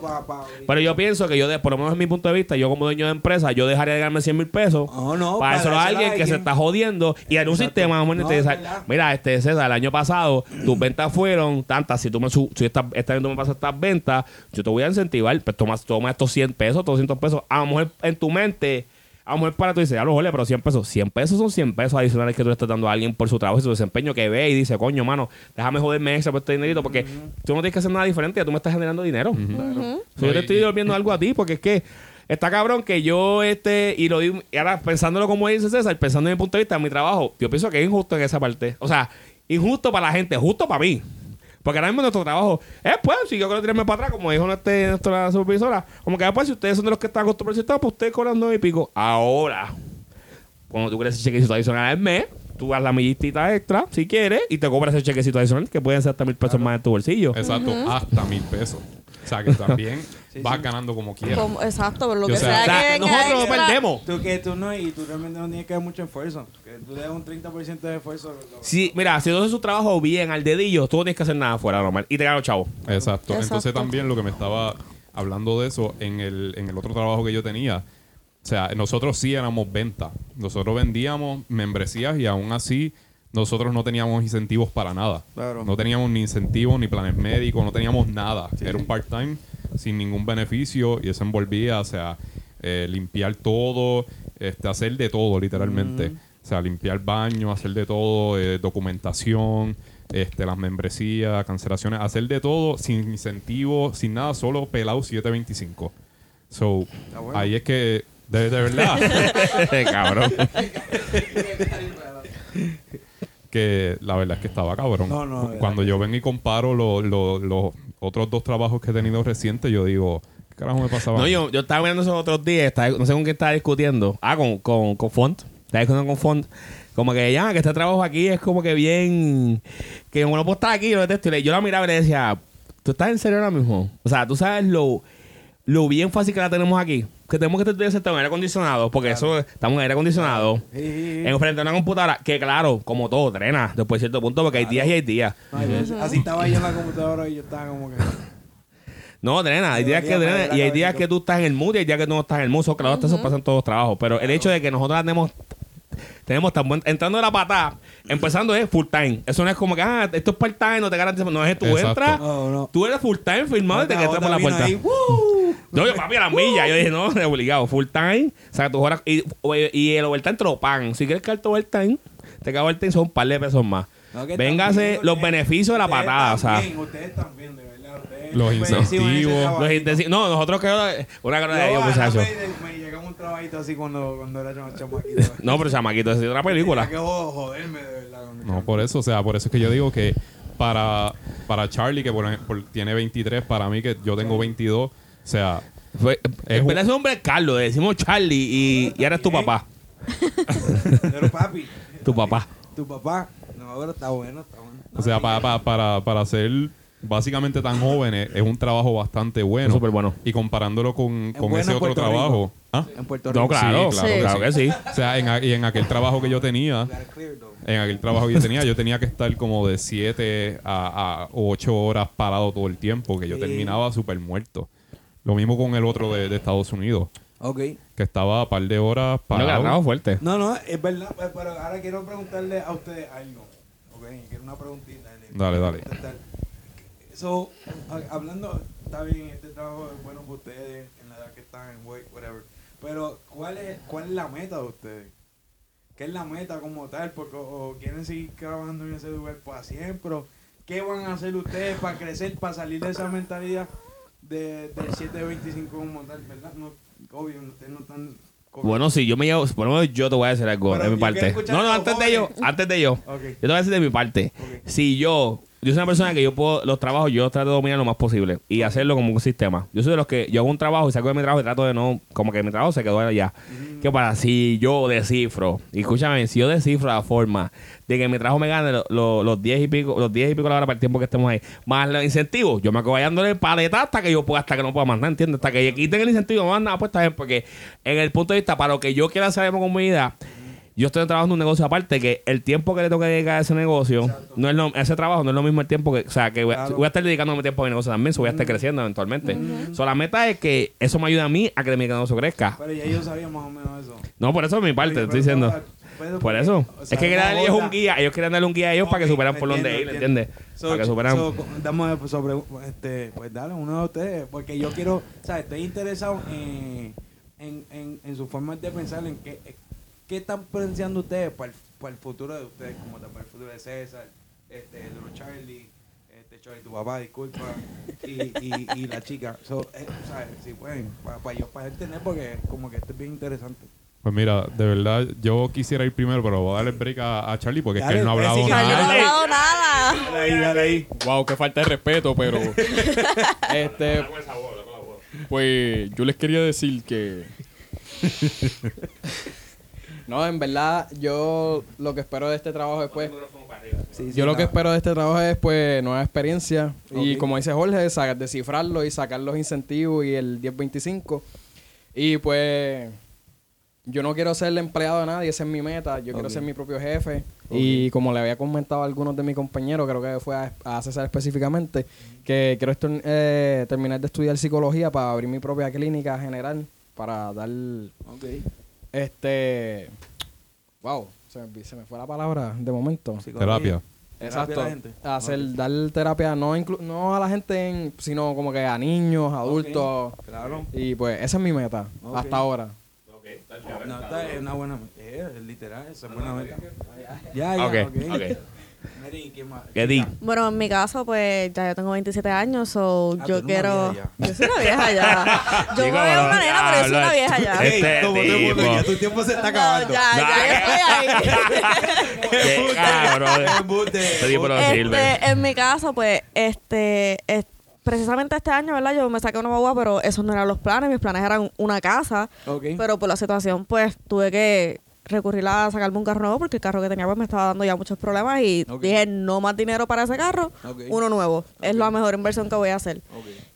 pa- pa- pero yo pienso que yo, de, por lo menos en mi punto de vista, yo como dueño de empresa, yo dejaría de ganarme 100 mil pesos Oh, no, para eso a alguien que se está jodiendo y en un sistema No, te dice, mira, este César, el año pasado tus ventas fueron tantas, si tú me si esta, este año tú me pasas estas ventas, yo te voy a incentivar, pues toma, toma estos 100 pesos, estos 200 pesos, a lo mejor en tu mente A lo mejor para tú dices, a lo mejor, pero 100 pesos. 100 pesos son 100 pesos adicionales que tú le estás dando a alguien por su trabajo y su desempeño que ve y dice, coño, mano, déjame joderme extra por este dinerito porque tú no tienes que hacer nada diferente, ya tú me estás generando dinero. Ujú. So, yo No, te estoy devolviendo algo a ti porque es que está cabrón que yo, este, y lo digo, y ahora pensándolo como dice César, pensando en mi punto de vista, en mi trabajo, yo pienso que es injusto en esa parte. O sea, injusto para la gente, justo para mí. Porque ahora mismo nuestro trabajo es, pues, si yo quiero tirarme para atrás, como dijo nuestra supervisora, como que, ah, pues, si ustedes son de los que están acostumbrados al sistema, pues ustedes cobran nueve y pico. Ahora, cuando tú quieres ese chequecito adicional al mes, tú das la millitita extra, si quieres, y te cobras ese chequecito adicional, que pueden ser hasta mil pesos más en tu bolsillo. Exacto, hasta mil pesos. O sea que *laughs* también Sí, vas sí. ganando como quieras. Como- exacto, pero lo que sea, sea, que venga nosotros no perdemos. Tú que tú no, y tú realmente no tienes que dar mucho esfuerzo. Que tú le das un 30% de esfuerzo. Si, mira, si tú haces su trabajo bien, al dedillo, tú no tienes que hacer nada afuera, normal. Y te ganas los chavos. Exacto. Entonces Exacto. también lo que me estaba hablando de eso en el, en el otro trabajo que yo tenía. O sea, nosotros sí éramos venta. Nosotros vendíamos membresías y aún así nosotros no teníamos incentivos para nada. Claro. No teníamos ni incentivos, ni planes médicos, no teníamos nada. Era un part-time sin ningún beneficio y eso envolvía, o sea, eh, limpiar todo, este, hacer de todo literalmente. O sea, limpiar baño, hacer de todo, eh, documentación, este, las membresías, cancelaciones, hacer de todo sin incentivo, sin nada, solo pelado 725. So, bueno. ahí es que, de, de verdad, *laughs* Cabrón. que la verdad es que estaba cabrón. No, no, Cuando yo vengo y comparo lo- lo- los otros dos trabajos que he tenido recientes, yo digo, ¿qué carajo me pasaba? No, yo, yo estaba viendo esos otros días, estaba- no sé con quién estaba discutiendo. Ah, con, con, con Font. Estaba discutiendo con Font. Como que ya, que este trabajo aquí es como que bien. Que como no puedo estar aquí, lo detesto. Y yo la miraba y le decía, ¿tú estás en serio ahora mismo? O sea, tú sabes lo, lo bien fácil que la tenemos aquí. Que tenemos que estar sentados en aire acondicionado, porque eso estamos en aire acondicionado. Sí. En frente a una computadora, que claro, como todo, drena después de cierto punto, porque hay días y hay días. Así estaba yo en la computadora y yo estaba como que. No, drena, hay días que drena y hay días que tú estás en el mood y hay días que tú no estás en el mood. So, claro, hasta eso pasan todos los trabajos. Pero el hecho de que nosotros tenemos tenemos tan buen entrando de la patada, empezando es full time. Eso no es como que, ah, esto es part time, no te garantiza. No es tú Exacto. entras, No, no. tú eres full time firmado y te quedas por la puerta. No, yo papi a la milla. Yo dije, no, obligado. Full time. O sea, tus horas. Y, y el overtime te lo pagan. Si quieres quedarte overtime, te queda overtime son un par de pesos más. No, que Véngase también, los beneficios de la patada. O sea, también, Ustedes también, de verdad. Ustedes Los incentivos. los intensi- no, nosotros creo una cara de Yo, ellos, muchachos. Me, me llegaba un trabajito así cuando, cuando era chama- chamaquito. *laughs* No, pero chamaquito, es otra película. Que jo- joderme, de verdad. No, por eso, o sea, por eso es que yo digo que para, para Charlie, que por ejemplo tiene 23, para mí que yo tengo 22, o sea, Fue, Es un- ese hombre es Carlos, le decimos Charlie y, y ahora es tu papá. Pero papi, *laughs* Tu papá. tu papá. No, pero está bueno, está bueno. o sea, pa- pa- para, para ser básicamente tan jóvenes, es un trabajo bastante bueno. Súper bueno. Y comparándolo con, con bueno ese otro Puerto trabajo. ¿Ah? En Puerto Rico. No, claro, Sí, claro, claro que sí. O sea, en, y en aquel trabajo que yo tenía, en aquel trabajo que yo tenía, yo tenía que estar como de 7 a, a 8 horas parado todo el tiempo, que yo Sí. terminaba súper muerto. Lo mismo con el otro de, de Estados Unidos, Ok. que estaba a par de horas No, la parado. trabajo fuerte. No, no, es verdad, pues, pero ahora quiero preguntarle a ustedes algo. Ok, quiero una preguntita. le- Dale, dale. So, ha- hablando, está bien, este trabajo es bueno para ustedes, en la edad que están, en whatever. Pero, ¿cuál es, ¿cuál es la meta de ustedes? ¿Qué es la meta como tal? Porque o, o quieren seguir trabajando en ese lugar para siempre. ¿Qué van a hacer ustedes para crecer, para salir de esa mentalidad de, del 725 como tal, verdad? No, obvio, ustedes no están... Bueno, sí, yo me llevo, por lo menos yo te voy a decir algo Pero de mi parte. No, no, antes de yo, antes de yo. Yo te voy a decir de mi parte. Ok. Si yo, yo soy una persona que yo puedo, los trabajos yo trato de dominar lo más posible y hacerlo como un sistema. Yo soy de los que yo hago un trabajo y saco de mi trabajo y trato de no, como que mi trabajo se quedó allá. Que para si yo descifro, y escúchame, si yo descifro la forma de que mi trabajo me gane lo- lo- los 10 y pico, los 10 y pico la hora para el tiempo que estemos ahí, más los incentivos, yo me acabo dándole paleta hasta que yo pueda, hasta que no pueda mandar, ¿entiendes? Hasta que quiten el incentivo, no manda, pues está bien, porque en el punto de vista, para lo que yo quiera hacer como mi vida, yo estoy trabajando en un negocio aparte que el tiempo que le toca dedicar a ese negocio, no es lo, ese trabajo no es lo mismo el tiempo que, o sea, que voy, a- Claro. voy a estar dedicando mi tiempo a mi negocio también, so voy a estar creciendo eventualmente. So, la meta es que eso me ayude a mí a que mi negocio crezca. Pero ya yo sabía más o menos eso. No, por eso es mi parte, Oye, estoy diciendo. Por eso. o es que querían darle ellos un guía. Ellos querían darle un guía a ellos para que supieran por dónde ir. ¿entiendes? So, para que supieran. so, dame sobre, este, pues dale uno de ustedes, porque yo quiero, o sea, estoy interesado en, en, en, en su forma de pensar, en qué, qué están pensando ustedes para el, para el futuro de ustedes, como para el futuro de César, este, de los Charlie, este, Charlie, tu papá, disculpa, y, y, y la chica. So, eh, ¿sabes? Si pueden, para, para yo para entender, porque como que esto es bien interesante. Pues mira, de verdad, yo quisiera ir primero, pero voy a darle el break a, a Charlie porque es que él no ha pues, hablado sí, Charlie no ha nada. Dale. hablado nada. Dale ahí, dale ahí. Wow, qué falta de respeto, pero. *laughs* este. Pues yo les quería decir que. *laughs* no, en verdad, yo lo que espero de este trabajo pues. Sí, sí, Yo lo que espero de este trabajo es pues nueva experiencia y como dice Jorge, sa- descifrarlo y sacar los incentivos y el 1025. Y pues yo no quiero ser el empleado de nadie, esa es mi meta, yo quiero ser mi propio jefe. Y como le había comentado a algunos de mis compañeros, creo que fue a, a César específicamente, que quiero estu- eh, terminar de estudiar psicología para abrir mi propia clínica general, para dar Ok. Este... Wow, se me, se me fue la palabra de momento. Terapia. Exacto. Terapia a la gente. Hacer, dar terapia no, inclu- no a la gente, en- sino como que a niños, adultos. Claro. Y pues esa es mi meta Ok. hasta ahora. No, esta es una buena eh, es literal, esa es buena meta. Ya, ya, Ok, ok. ok. Mary, ¿qué di? Bueno, en mi caso, pues ya yo tengo 27 años, so Ah, yo quiero. Yo soy una vieja ya. *laughs* Yo Chico, me veo una nena, pero yo soy una vieja ya. Este como tipo. ya tu tiempo se está No, acabando. ya, ya, ya estoy ahí. *laughs* Este. Este, en mi caso, pues, este, es- precisamente este año, ¿verdad? Yo me saqué una guagua, pero esos no eran los planes. Mis planes eran una casa. Ok. Pero por la situación, pues, tuve que recurrir a sacarme un carro nuevo porque el carro que tenía pues me estaba dando ya muchos problemas y dije no más dinero para ese carro, uno nuevo. Es la mejor inversión que voy a hacer.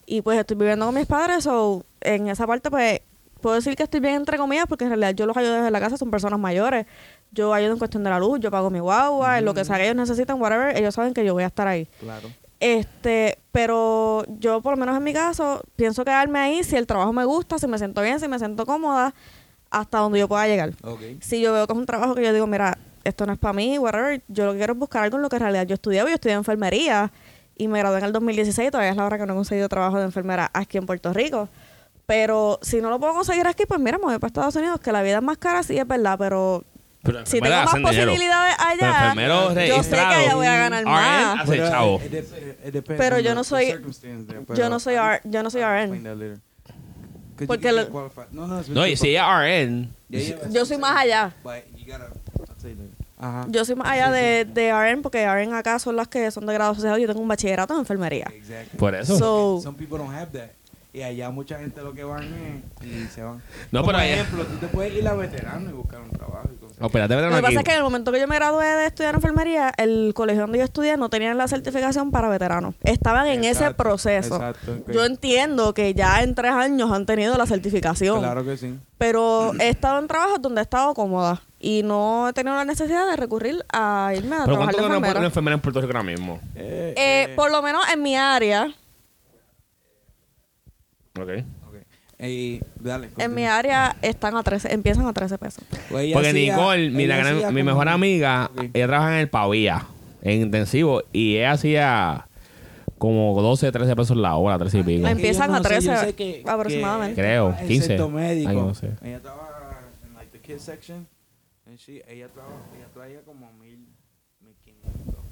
Y pues estoy viviendo con mis padres, o en esa parte pues puedo decir que estoy bien entre comillas porque en realidad yo los ayudo desde la casa, son personas mayores. Yo ayudo en cuestión de la luz, yo pago mi guagua, en lo que sea que ellos necesitan, whatever, ellos saben que yo voy a estar ahí. Claro. Este, pero yo por lo menos en mi caso pienso quedarme ahí si el trabajo me gusta, si me siento bien, si me siento cómoda, hasta donde yo pueda llegar. Si yo veo que es un trabajo que yo digo, mira, esto no es para mí, whatever, yo lo que quiero es buscar algo en lo que en realidad yo estudié, yo estudié enfermería y me gradué en el 2016, todavía es la hora que no he conseguido trabajo de enfermera aquí en Puerto Rico. Pero si no lo puedo conseguir aquí, pues mira, me voy para Estados Unidos, que la vida es más cara, sí es verdad, pero Pero si tengo más dinero. posibilidades allá, yo sé que allá voy a ganar RN más. hace chavo. it dep- it depends Pero yo no soy- Yo no soy R- yo no soy RN. Porque qualify? No, no, No, y si ella RN, Yo soy más allá. Ajá. Yo soy más allá de, de RN, porque RN acá son las que son de grado asociado. Yo tengo un bachillerato en enfermería. Exactly. por eso. So, Some people don't have that. Y allá mucha gente lo que van es y se van. No, Como pero allá- ejemplo, tú te puedes ir a veterano y buscar un trabajo y cosas. Espérate, Lo que pasa es que en el momento que yo me gradué de estudiar enfermería, el colegio donde yo estudié no tenían la certificación para veteranos. Estaban en ese proceso. exacto. Yo entiendo que ya en tres años han tenido la certificación, Claro que sí. pero he estado en trabajos donde he estado cómoda y no he tenido la necesidad de recurrir a irme a Pero trabajar ¿cuánto de gana una enfermera. enfermera en Puerto Rico ahora mismo? Eh, Eh, eh, por lo menos en mi área, Ok. ok. Y dale. en mi área están a 13, empiezan a 13 pesos. Pues Porque hacía- Nicole, mi, ella gran- mi como- mejor amiga, Ok. ella trabaja en el Pavía, en intensivo, y ella hacía como 12, 13 pesos la hora, 13 y pico. Empiezan a no sé, 13 yo sé que- aproximadamente. que Creo, trabaja en 15. centro médico. Ay, no sé. Ella trabaja en like the kids section. And she, ella trabaja, ella traía como mil, mil quinientos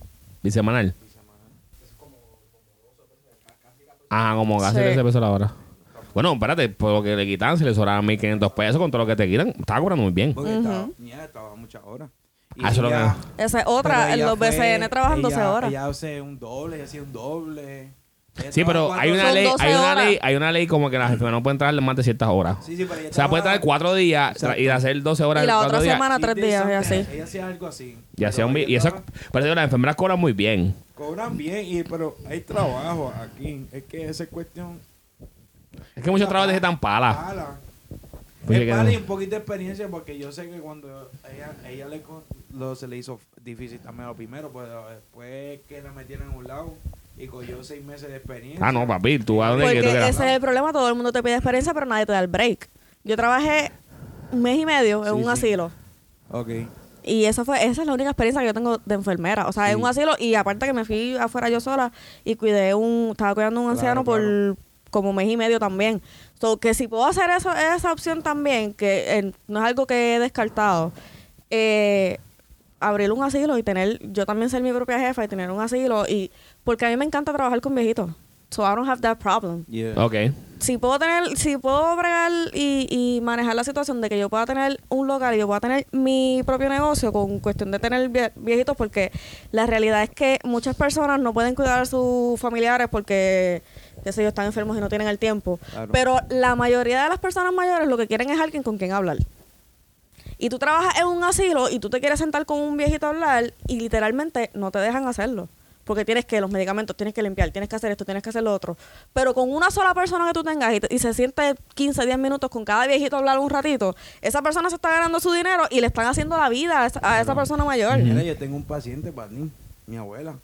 Bisemanal. semanal. Ajá, como casi Sí. 13 pesos la hora. Bueno, espérate, por lo que le quitan, si le sobraban 1500 pesos con todo lo que te quitan, estaba cobrando muy bien. Porque estaba, ya estaba muchas horas. Y Ah, eso es lo ella- Esa es otra, en ella los fue- BCN trabajan 12 ella- horas. Ella hace un doble, ella hacía un doble. Ella Sí, pero hay una ley, 12 hay una horas. ley, hay una ley como que las enfermeras no pueden trabajar más de ciertas horas. Sí, sí, pero ella O sea, puede traer cuatro días y hacer 12 horas Y la otra días. semana, tres días, y así. Ella hacía algo así. Y, hacía un y ella eso, pero digo, las enfermeras cobran muy bien. Cobran bien, y, pero hay trabajo aquí. Es que esa es cuestión. Es que muchos trabajos de tan pala. Mala. Pues es no. y un poquito de experiencia porque yo sé que cuando ella, ella le, lo, se le hizo difícil también lo primero, pero después que la metieron en un lado y cogió seis meses de experiencia. Ah, no, papi, tú vas donde Porque que tú quieras. ese es el problema, todo el mundo te pide experiencia, pero nadie te da el break. Yo trabajé un mes y medio en Sí, un sí. asilo. Ok. Y esa fue esa es la única experiencia que yo tengo de enfermera. O sea, en Sí. un asilo y aparte que me fui afuera yo sola y cuidé un... Estaba cuidando a un Claro, anciano por claro. Como mes y medio también. So, que si puedo hacer eso, esa opción también, que eh, no es algo que he descartado, eh, abrir un asilo y tener, yo también ser mi propia jefa y tener un asilo, y porque a mí me encanta trabajar con viejitos. So I don't have that problem. Yeah. Ok. Si puedo tener, si puedo bregar y, y manejar la situación de que yo pueda tener un local y yo pueda tener mi propio negocio con cuestión de tener vie- viejitos, porque la realidad es que muchas personas no pueden cuidar a sus familiares porque, qué sé yo, están enfermos y no tienen el tiempo. Claro. Pero la mayoría de las personas mayores lo que quieren es alguien con quien hablar. Y tú trabajas en un asilo y tú te quieres sentar con un viejito a hablar y literalmente no te dejan hacerlo. Porque tienes que los medicamentos, tienes que limpiar, tienes que hacer esto, tienes que hacer lo otro. Pero con una sola persona que tú tengas y, te- y se siente 15, 10 minutos con cada viejito a hablar un ratito, esa persona se está ganando su dinero y le están haciendo la vida a esa, a esa persona mayor. Mira, yo tengo un paciente, Barney, mi abuela.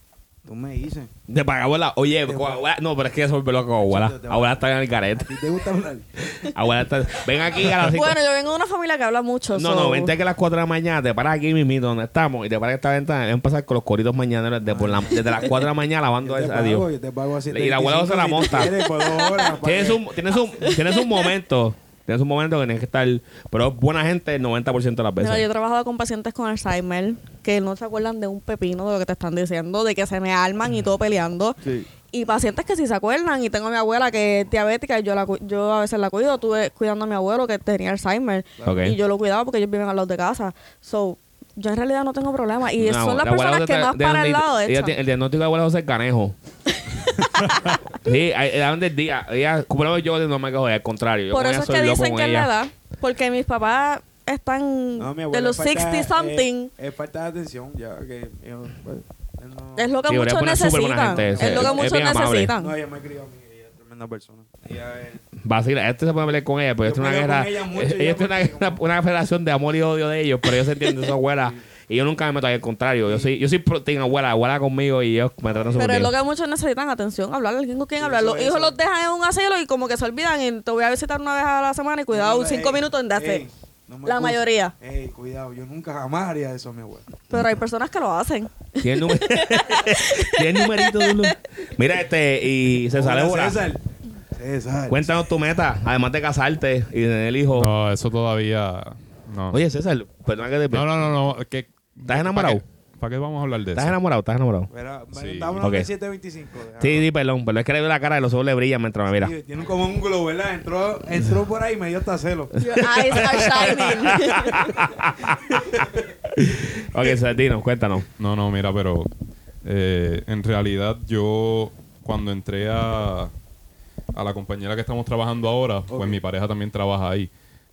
Tú me dices. De para abuela. Oye, De- no, pero es que eso es loco con abuela. Está en el ¿A carete. te gusta hablar? *laughs* Abuela está. Ven aquí a las cinco. Bueno, yo vengo de una familia que habla mucho. No, so- no, vente que a las 4 de la mañana te paras aquí mismito donde estamos y te paras esta ventana y empezar con los coritos mañaneros desde, por la- desde las 4 de la mañana lavando *laughs* a Dios. pago, yo te pago así. Y la abuela se la monta. Tienes un, tienes un, tienes un momento, tienes un momento que tienes que estar, pero es buena gente el 90% de las veces. Mira, yo he trabajado con pacientes con Alzheimer que no se acuerdan de un pepino de lo que te están diciendo, de que se me arman y todo peleando. Sí. Y pacientes que sí se acuerdan. Y tengo a mi abuela que es diabética y yo, la, cu- yo a veces la cuido. Estuve cuidando a mi abuelo que tenía Alzheimer. Y yo lo cuidaba porque ellos viven al lado de casa. So, yo en realidad no tengo problema. Y No, son las la personas de- que más de- para de- el lado ella echan. tiene- El diagnóstico de abuela José Canejo. *laughs* sí, ahí- daban del día. Ella, como lo veo yo, no me quejo, al contrario. Yo Por eso ella es que dicen que es la ella. edad. Porque mis papás están No, de los falta- 60 something. eh, Es, falta de atención, ya que. yo, pues, no, es lo que Sí, muchos es necesitan. gente, Es, es- lo que es muchos necesitan. No, ella me crió a mí, ella es tremenda persona. Ella es. Vacila, este se puede pelear con ella, pero Yo esto es una guerra. ella mucho, ella ella tiene una, una, una federación de amor y odio de ellos, pero ellos se entienden su abuela. Y yo nunca me meto ahí, al contrario. Yo soy, yo soy pro team abuela, abuela conmigo y ellos me tratan súper Pero es lo que muchos necesitan, atención, hablar, alguien con quien Sí, hablar. Los es, hijos eso los es. dejan en un asilo y como que se olvidan y te voy a visitar una vez a la semana y cuidado, No, cinco ey, minutos en no me La mayoría. Ey, cuidado, yo nunca jamás haría eso a mi abuela. Pero hay personas que lo hacen. Tiene *laughs* numerito un- Mira, este, y César Hola, Évora, César. César. cuéntanos tu meta, además de casarte y tener hijos. No, eso todavía. No. Oye, César, perdona que te no, no, no, no. Que, ¿Estás enamorado? ¿Para qué, vamos a hablar de ¿Estás eso? enamorado? ¿Estás enamorado? Mira, Sí. estamos hablando Ok. de 725. déjame. Sí, sí, perdón, pero es que le veo la cara y los ojos le brillan mientras me mira. Sí, tiene como un globo, ¿verdad? Entró, entró por ahí y me dio hasta celo. *laughs* Your eyes are shining. *laughs* Ok, César, dinos, cuéntanos. No, no, mira, pero eh, en realidad yo cuando entré a, a la compañera que estamos trabajando ahora, pues mi pareja también trabaja ahí.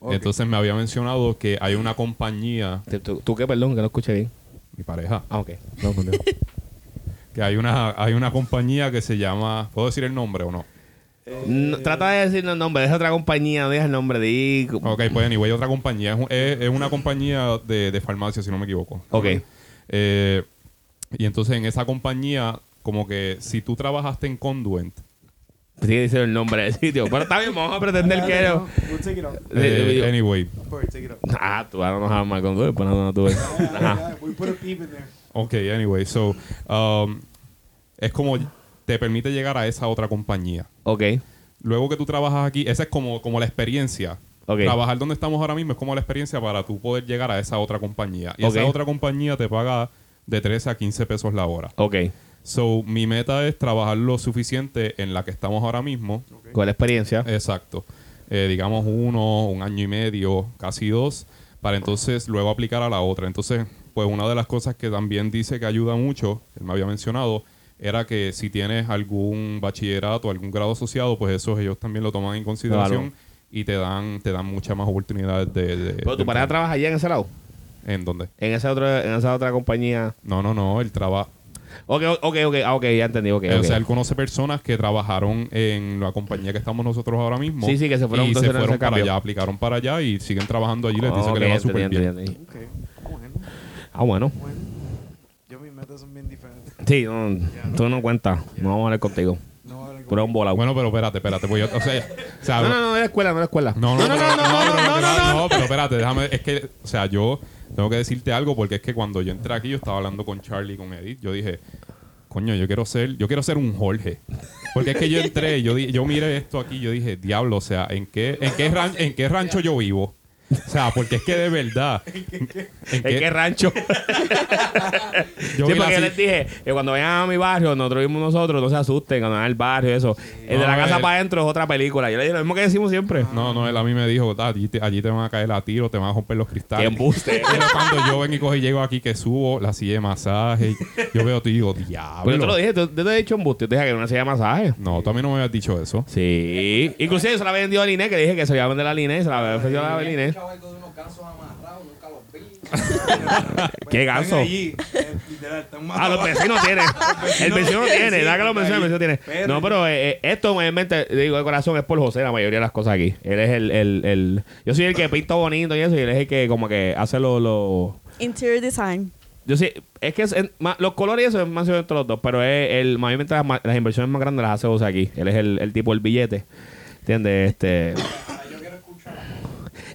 Entonces me había mencionado que hay una compañía, ¿Tú, qué, perdón, que no escuché bien? mi pareja, Ah, ok. No, *laughs* que hay una, hay una compañía que se llama, ¿puedo decir el nombre o no? No, trata de decir el nombre, deja otra compañía, no digas el nombre, di... Ok, pues anyway, otra compañía. Es, un- es- es una compañía de, de farmacia, si no me equivoco. Ok. Eh, y entonces en esa compañía, como que si tú trabajaste en Conduent, Sigue diciendo el nombre del sitio. Pero está bien, vamos a pretender que era... Eh, anyway. Ah, tú ahora no pues no, no tú ves. Ajá. Yeah, we put a peep in there. ok, anyway, so, um, es como te permite llegar a esa otra compañía. Ok. Luego que tú trabajas aquí, esa es como, como la experiencia. Ok. Trabajar donde estamos ahora mismo es como la experiencia para tú poder llegar a esa otra compañía. Y esa otra compañía te paga de 13 a 15 pesos la hora. Ok. So, mi meta es trabajar lo suficiente en la que estamos ahora mismo. Con la experiencia. Exacto. Eh, digamos uno, un año y medio, casi dos, para entonces luego aplicar a la otra. Entonces, pues una de las cosas que también dice que ayuda mucho, él me había mencionado, era que si tienes algún bachillerato, algún grado asociado, pues eso ellos también lo toman en consideración Claro. y te dan te dan muchas más oportunidades de... de- Pero tu pareja trabaja allá en ese lado. ¿En dónde? En esa otra, en esa otra compañía. No, no, no, él trabaja... Ok, ok, ok, ah, ok, ya entendí, ok. Eh, O ok. sea, él conoce personas que trabajaron en la compañía que estamos nosotros ahora mismo. Sí, sí, que se fueron y entonces se ese fueron para cambio. allá, aplicaron para allá y siguen trabajando allí. Les dice que le va súper bien. entendí. Ok, bueno, Ah, bueno. bueno. Yo mis metas son bien diferentes. Sí, no, tú no cuentas. No vamos a hablar contigo. No eres un volado. Bueno, pero espérate, espérate. Pues yo, o sea, o sea, no, no, no, de la escuela, no de la escuela. No, no, no, no, no, no, no, no, no, pero espérate, déjame, es que, o sea, yo tengo que decirte algo porque es que cuando yo entré aquí, yo estaba hablando con Charlie y con Edith, yo dije, coño, yo quiero ser, yo quiero ser un Jorge. Porque es que yo entré, yo, di- yo miré esto aquí, yo dije, diablo, o sea, ¿en qué, en qué, ran- en qué rancho yo vivo? O sea, porque es que de verdad. *laughs* ¿En ¿En qué- qué rancho? *laughs* yo sí, porque yo les dije que cuando vayan a mi barrio, nosotros vimos nosotros, no se asusten, cuando vayan al barrio, eso. El de la casa para adentro es otra película. Yo le dije lo mismo que decimos siempre. No, no, él a mí me dijo, "Ah, allí te, allí te van a caer a tiro, te van a romper los Qué cristales. embuste. *laughs* Pero cuando yo vengo y cojo y llego aquí que subo la silla de masaje, y yo veo y digo, diablo. Pero yo te lo dije, tú- yo te he dicho embuste, yo te dije que era una silla de masaje. No, tú a mí no me habías dicho eso. Sí. Inclusive yo se la había vendido a Liné, que dije que se la iba a vender a Liné, se la había ofrecido a Liné. Escuchado algo de unos gansos amarrados, nunca los vi. *laughs* ¿Qué ganso? Eh, literal, están más Ah, los vecinos tienen. El vecino tiene, da que los vecinos, el vecino tiene. No, pero eh, eh, esto mayormente, digo de corazón, es por José la mayoría de las cosas aquí. Él es el, el, el yo soy el que pinta bonito y eso, y él es el que como que hace lo, lo Interior design. yo sí, es que es- en- ma- los colores y eso es más entre los dos, pero es el mayormente las, las inversiones más grandes las hace José aquí. Él es el, el tipo del billete. ¿Entiendes? Este Ah, yo quiero escuchar.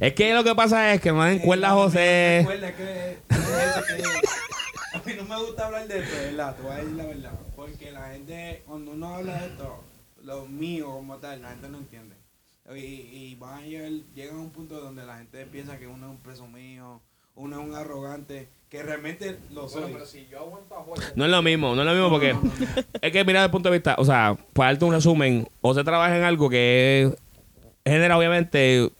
Es que lo que pasa es que no den cuerda a José. Que, es que *laughs* a mí no me gusta hablar de esto, ¿verdad? Te voy a decir la verdad. Porque la gente, cuando uno habla de esto, lo mío como tal, la gente no entiende. Y, y van a llegar, llegan a un punto donde la gente piensa que uno es un presumido, uno es un arrogante, que realmente lo soy. Bueno, pero si yo aguanto a Jorge, No es lo mismo, no es lo mismo porque es que mira desde el punto de vista, o sea, para darte un resumen, José trabaja en algo que genera obviamente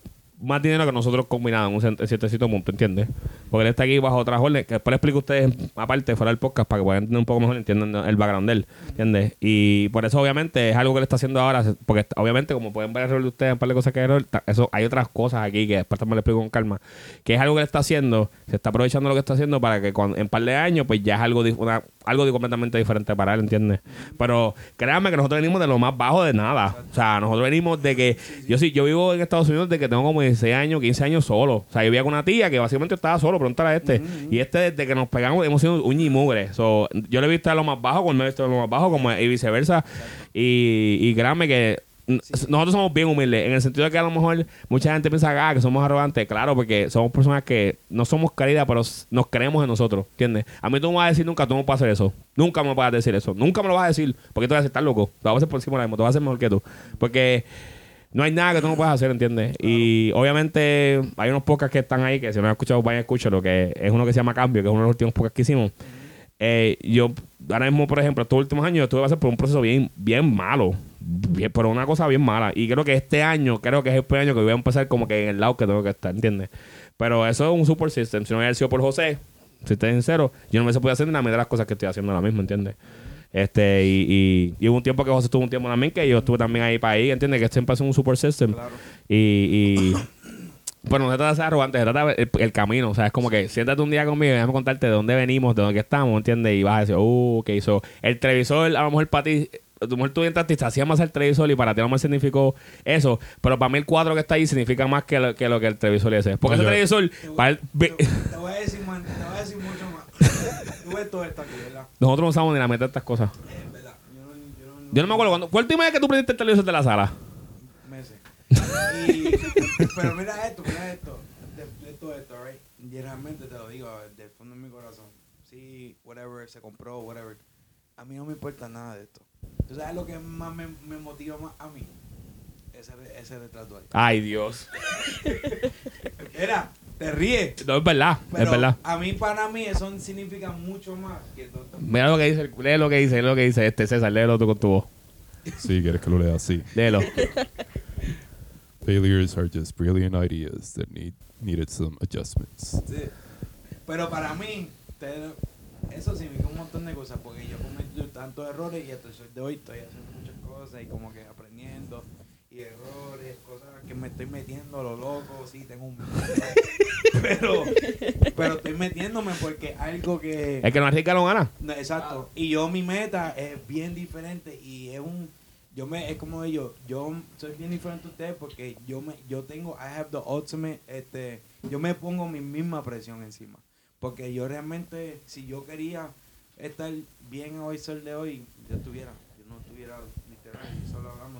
más dinero que nosotros combinados en un cierto punto, ¿entiendes? Porque él está aquí bajo otra orden, que después le explico a ustedes aparte fuera del podcast para que puedan entender un poco mejor, entiendan el background de él, ¿entiendes? Y por eso obviamente es algo que él está haciendo ahora, porque obviamente como pueden ver el rol de ustedes, un par de cosas que hay ta- eso hay otras cosas aquí que después también le explico con calma, que es algo que él está haciendo, se está aprovechando lo que está haciendo para que cuando, en par de años pues ya es algo una- algo completamente diferente para él, ¿entiendes? Pero créanme que nosotros venimos de lo más bajo de nada. O sea, nosotros venimos de que yo sí, yo vivo en Estados Unidos desde que tengo como 16 años, 15 años solo. O sea, yo vivía con una tía que básicamente estaba solo, pregúntale a este. Y este desde que nos pegamos hemos sido uña y mugre. So, yo le he visto a lo más bajo, me he visto a lo más bajo, como y viceversa. Y, y créanme que nosotros somos bien humildes, en el sentido de que a lo mejor mucha gente piensa ah, que somos arrogantes, claro, porque somos personas que no somos queridas, pero nos creemos en nosotros, ¿entiendes? A mí tú no me vas a decir nunca, tú no puedes hacer eso, nunca me vas a decir eso, nunca me lo vas a decir, porque tú vas a estás loco, te vas a hacer por encima de la misma, te vas a hacer mejor que tú, porque no hay nada que tú no puedas hacer, ¿entiendes? Y obviamente hay unos podcasts que están ahí, que si no han escuchado, vayan a escucharlo, que es uno que se llama Cambio, que es uno de los últimos podcasts que hicimos. Eh, yo, ahora mismo, por ejemplo, estos últimos años, yo estuve pasando por un proceso bien, bien malo. Bien, pero una cosa bien mala. Y creo que este año, creo que es el primer año que voy a empezar como que en el lado que tengo que estar, ¿entiendes? Pero eso es un super system. Si no hubiera sido por José, si estoy sincero, yo no me se podía hacer ni la mitad de las cosas que estoy haciendo ahora mismo, ¿entiendes? Este, y, y, y hubo un tiempo que José estuvo un tiempo también que yo estuve también ahí para ahí, ¿entiendes? Que siempre es un super system. Claro. Y, y *coughs* bueno, no se trata de ser arrogante, se trata de el, el camino. O sea, es como que siéntate un día conmigo y déjame contarte de dónde venimos, de dónde estamos, ¿entiendes? Y vas a decir, uh, ¿qué hizo? El televisor, a lo mejor para ti, a lo mejor tú entraste y te hacía más el televisor y para ti a lo mejor significó eso. Pero para mí el cuadro que está ahí significa más que lo que, lo que el televisor ese. Porque No, ese yo- televisor, Te voy, para el- ve- te- te voy a decir, man, te voy a decir mucho nosotros no sabemos ni la meta de estas cosas. Es verdad. Yo no, yo no, Yo no me acuerdo cuando. ¿Cuál última vez que tú prendiste el televisor de la sala? meses. *laughs* Y, pero mira esto, mira esto. De, de todo esto, right? Y realmente te lo digo del fondo de mi corazón. Sí, whatever, se compró, whatever. A mí no me importa nada de esto. ¿Tú sabes lo que más me, me motiva más a mí? Ese, ese retrato ahí. Ay, Dios. Mira, te ríes. No, es verdad, Pero es verdad. a mí, para mí, eso significa mucho más que todo. Mira lo que dice, lee lo que dice, lee lo que dice este César, léelo tú con tu voz. Sí, quieres que lo lea así. Léelo. *laughs* Failures are just brilliant ideas that need needed some adjustments. Sí. Pero para mí, te- eso significa un montón de cosas, porque yo cometo tantos errores y hasta el sol de hoy estoy haciendo muchas cosas y como que aprendiendo y errores, cosas que me estoy metiendo a lo loco, sí, tengo un *laughs* pero, pero estoy metiéndome porque algo que... El que no arriesga lo gana. No, exacto. Y yo mi meta es bien diferente y es un yo me es como ellos, yo soy bien diferente a ustedes porque yo me yo tengo I have the ultimate este yo me pongo mi misma presión encima. Porque yo realmente si yo quería estar bien hoy sol de hoy, yo estuviera, yo no estuviera literal,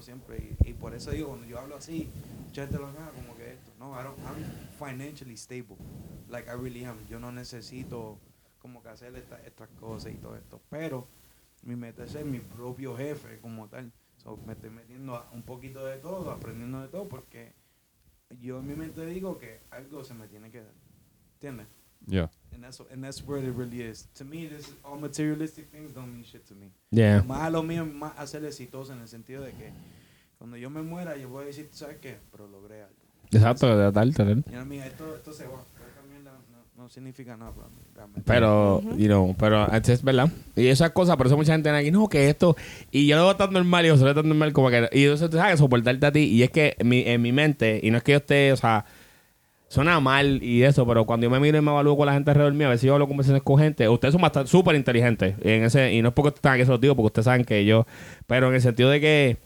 siempre y, por eso digo cuando yo hablo así, mucha gente lo nada como que esto, no, I don't, I'm financially stable. Like I really am. Yo no necesito como que hacer esta- estas cosas y todo esto. Pero Mi meta es ser mi propio jefe como tal. So, me estoy metiendo a un poquito de todo, aprendiendo de todo, porque yo en mi mente digo que algo se me tiene que dar. ¿Entiendes? Yeah. And that's, and that's where it really is. To me, this is, all materialistic things don't mean shit to me. Yeah. Más a lo mío, más hacer exitoso en el sentido de que cuando yo me muera, yo voy a decir, ¿sabes qué? Pero logré algo. Exacto, de tal, tal. Y a mí, esto, esto se va. Pero no, no significa nada para mí, realmente. Pero, you know, pero es verdad. Y esas cosas, por eso mucha gente aquí, no, que esto. Y yo lo veo tan normal y yo lo veo tan normal como que. Y entonces tú sabes, soportarte a ti. Y es que en mi, en mi mente, y no es que yo esté, o sea, suena mal y eso, pero cuando yo me miro y me evalúo con la gente alrededor mío, a veces yo hablo conversaciones con gente, ustedes son bastante súper inteligentes. En ese, y no es porque están aquí, se los digo, porque ustedes saben que yo. Pero en el sentido de que.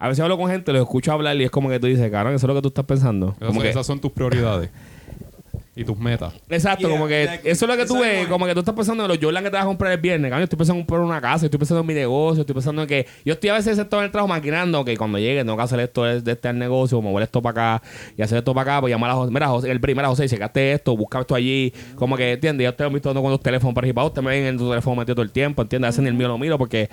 A veces hablo con gente, los escucho hablar y es como que tú dices, cabrón, eso es lo que tú estás pensando. Como que, esas son tus prioridades *laughs* y tus metas. Exacto, Yeah, como que exactly. eso es lo que tú ves, como que tú estás pensando en los Jordan que te vas a comprar el viernes, cabrón, yo estoy pensando en comprar una casa, estoy pensando en mi negocio, estoy pensando en que yo estoy a veces sentado en el trabajo maquinando que cuando llegue tengo que hacer esto de, de este negocio, mover esto para acá y hacer esto para acá, pues llamar a José, mira José, el primero José, checaste esto, busca esto allí, como que entiendes, yo estoy visto con los teléfonos para arriba, ustedes me ven en tu teléfono metido todo el tiempo, entiendes, hacen el mío lo miro porque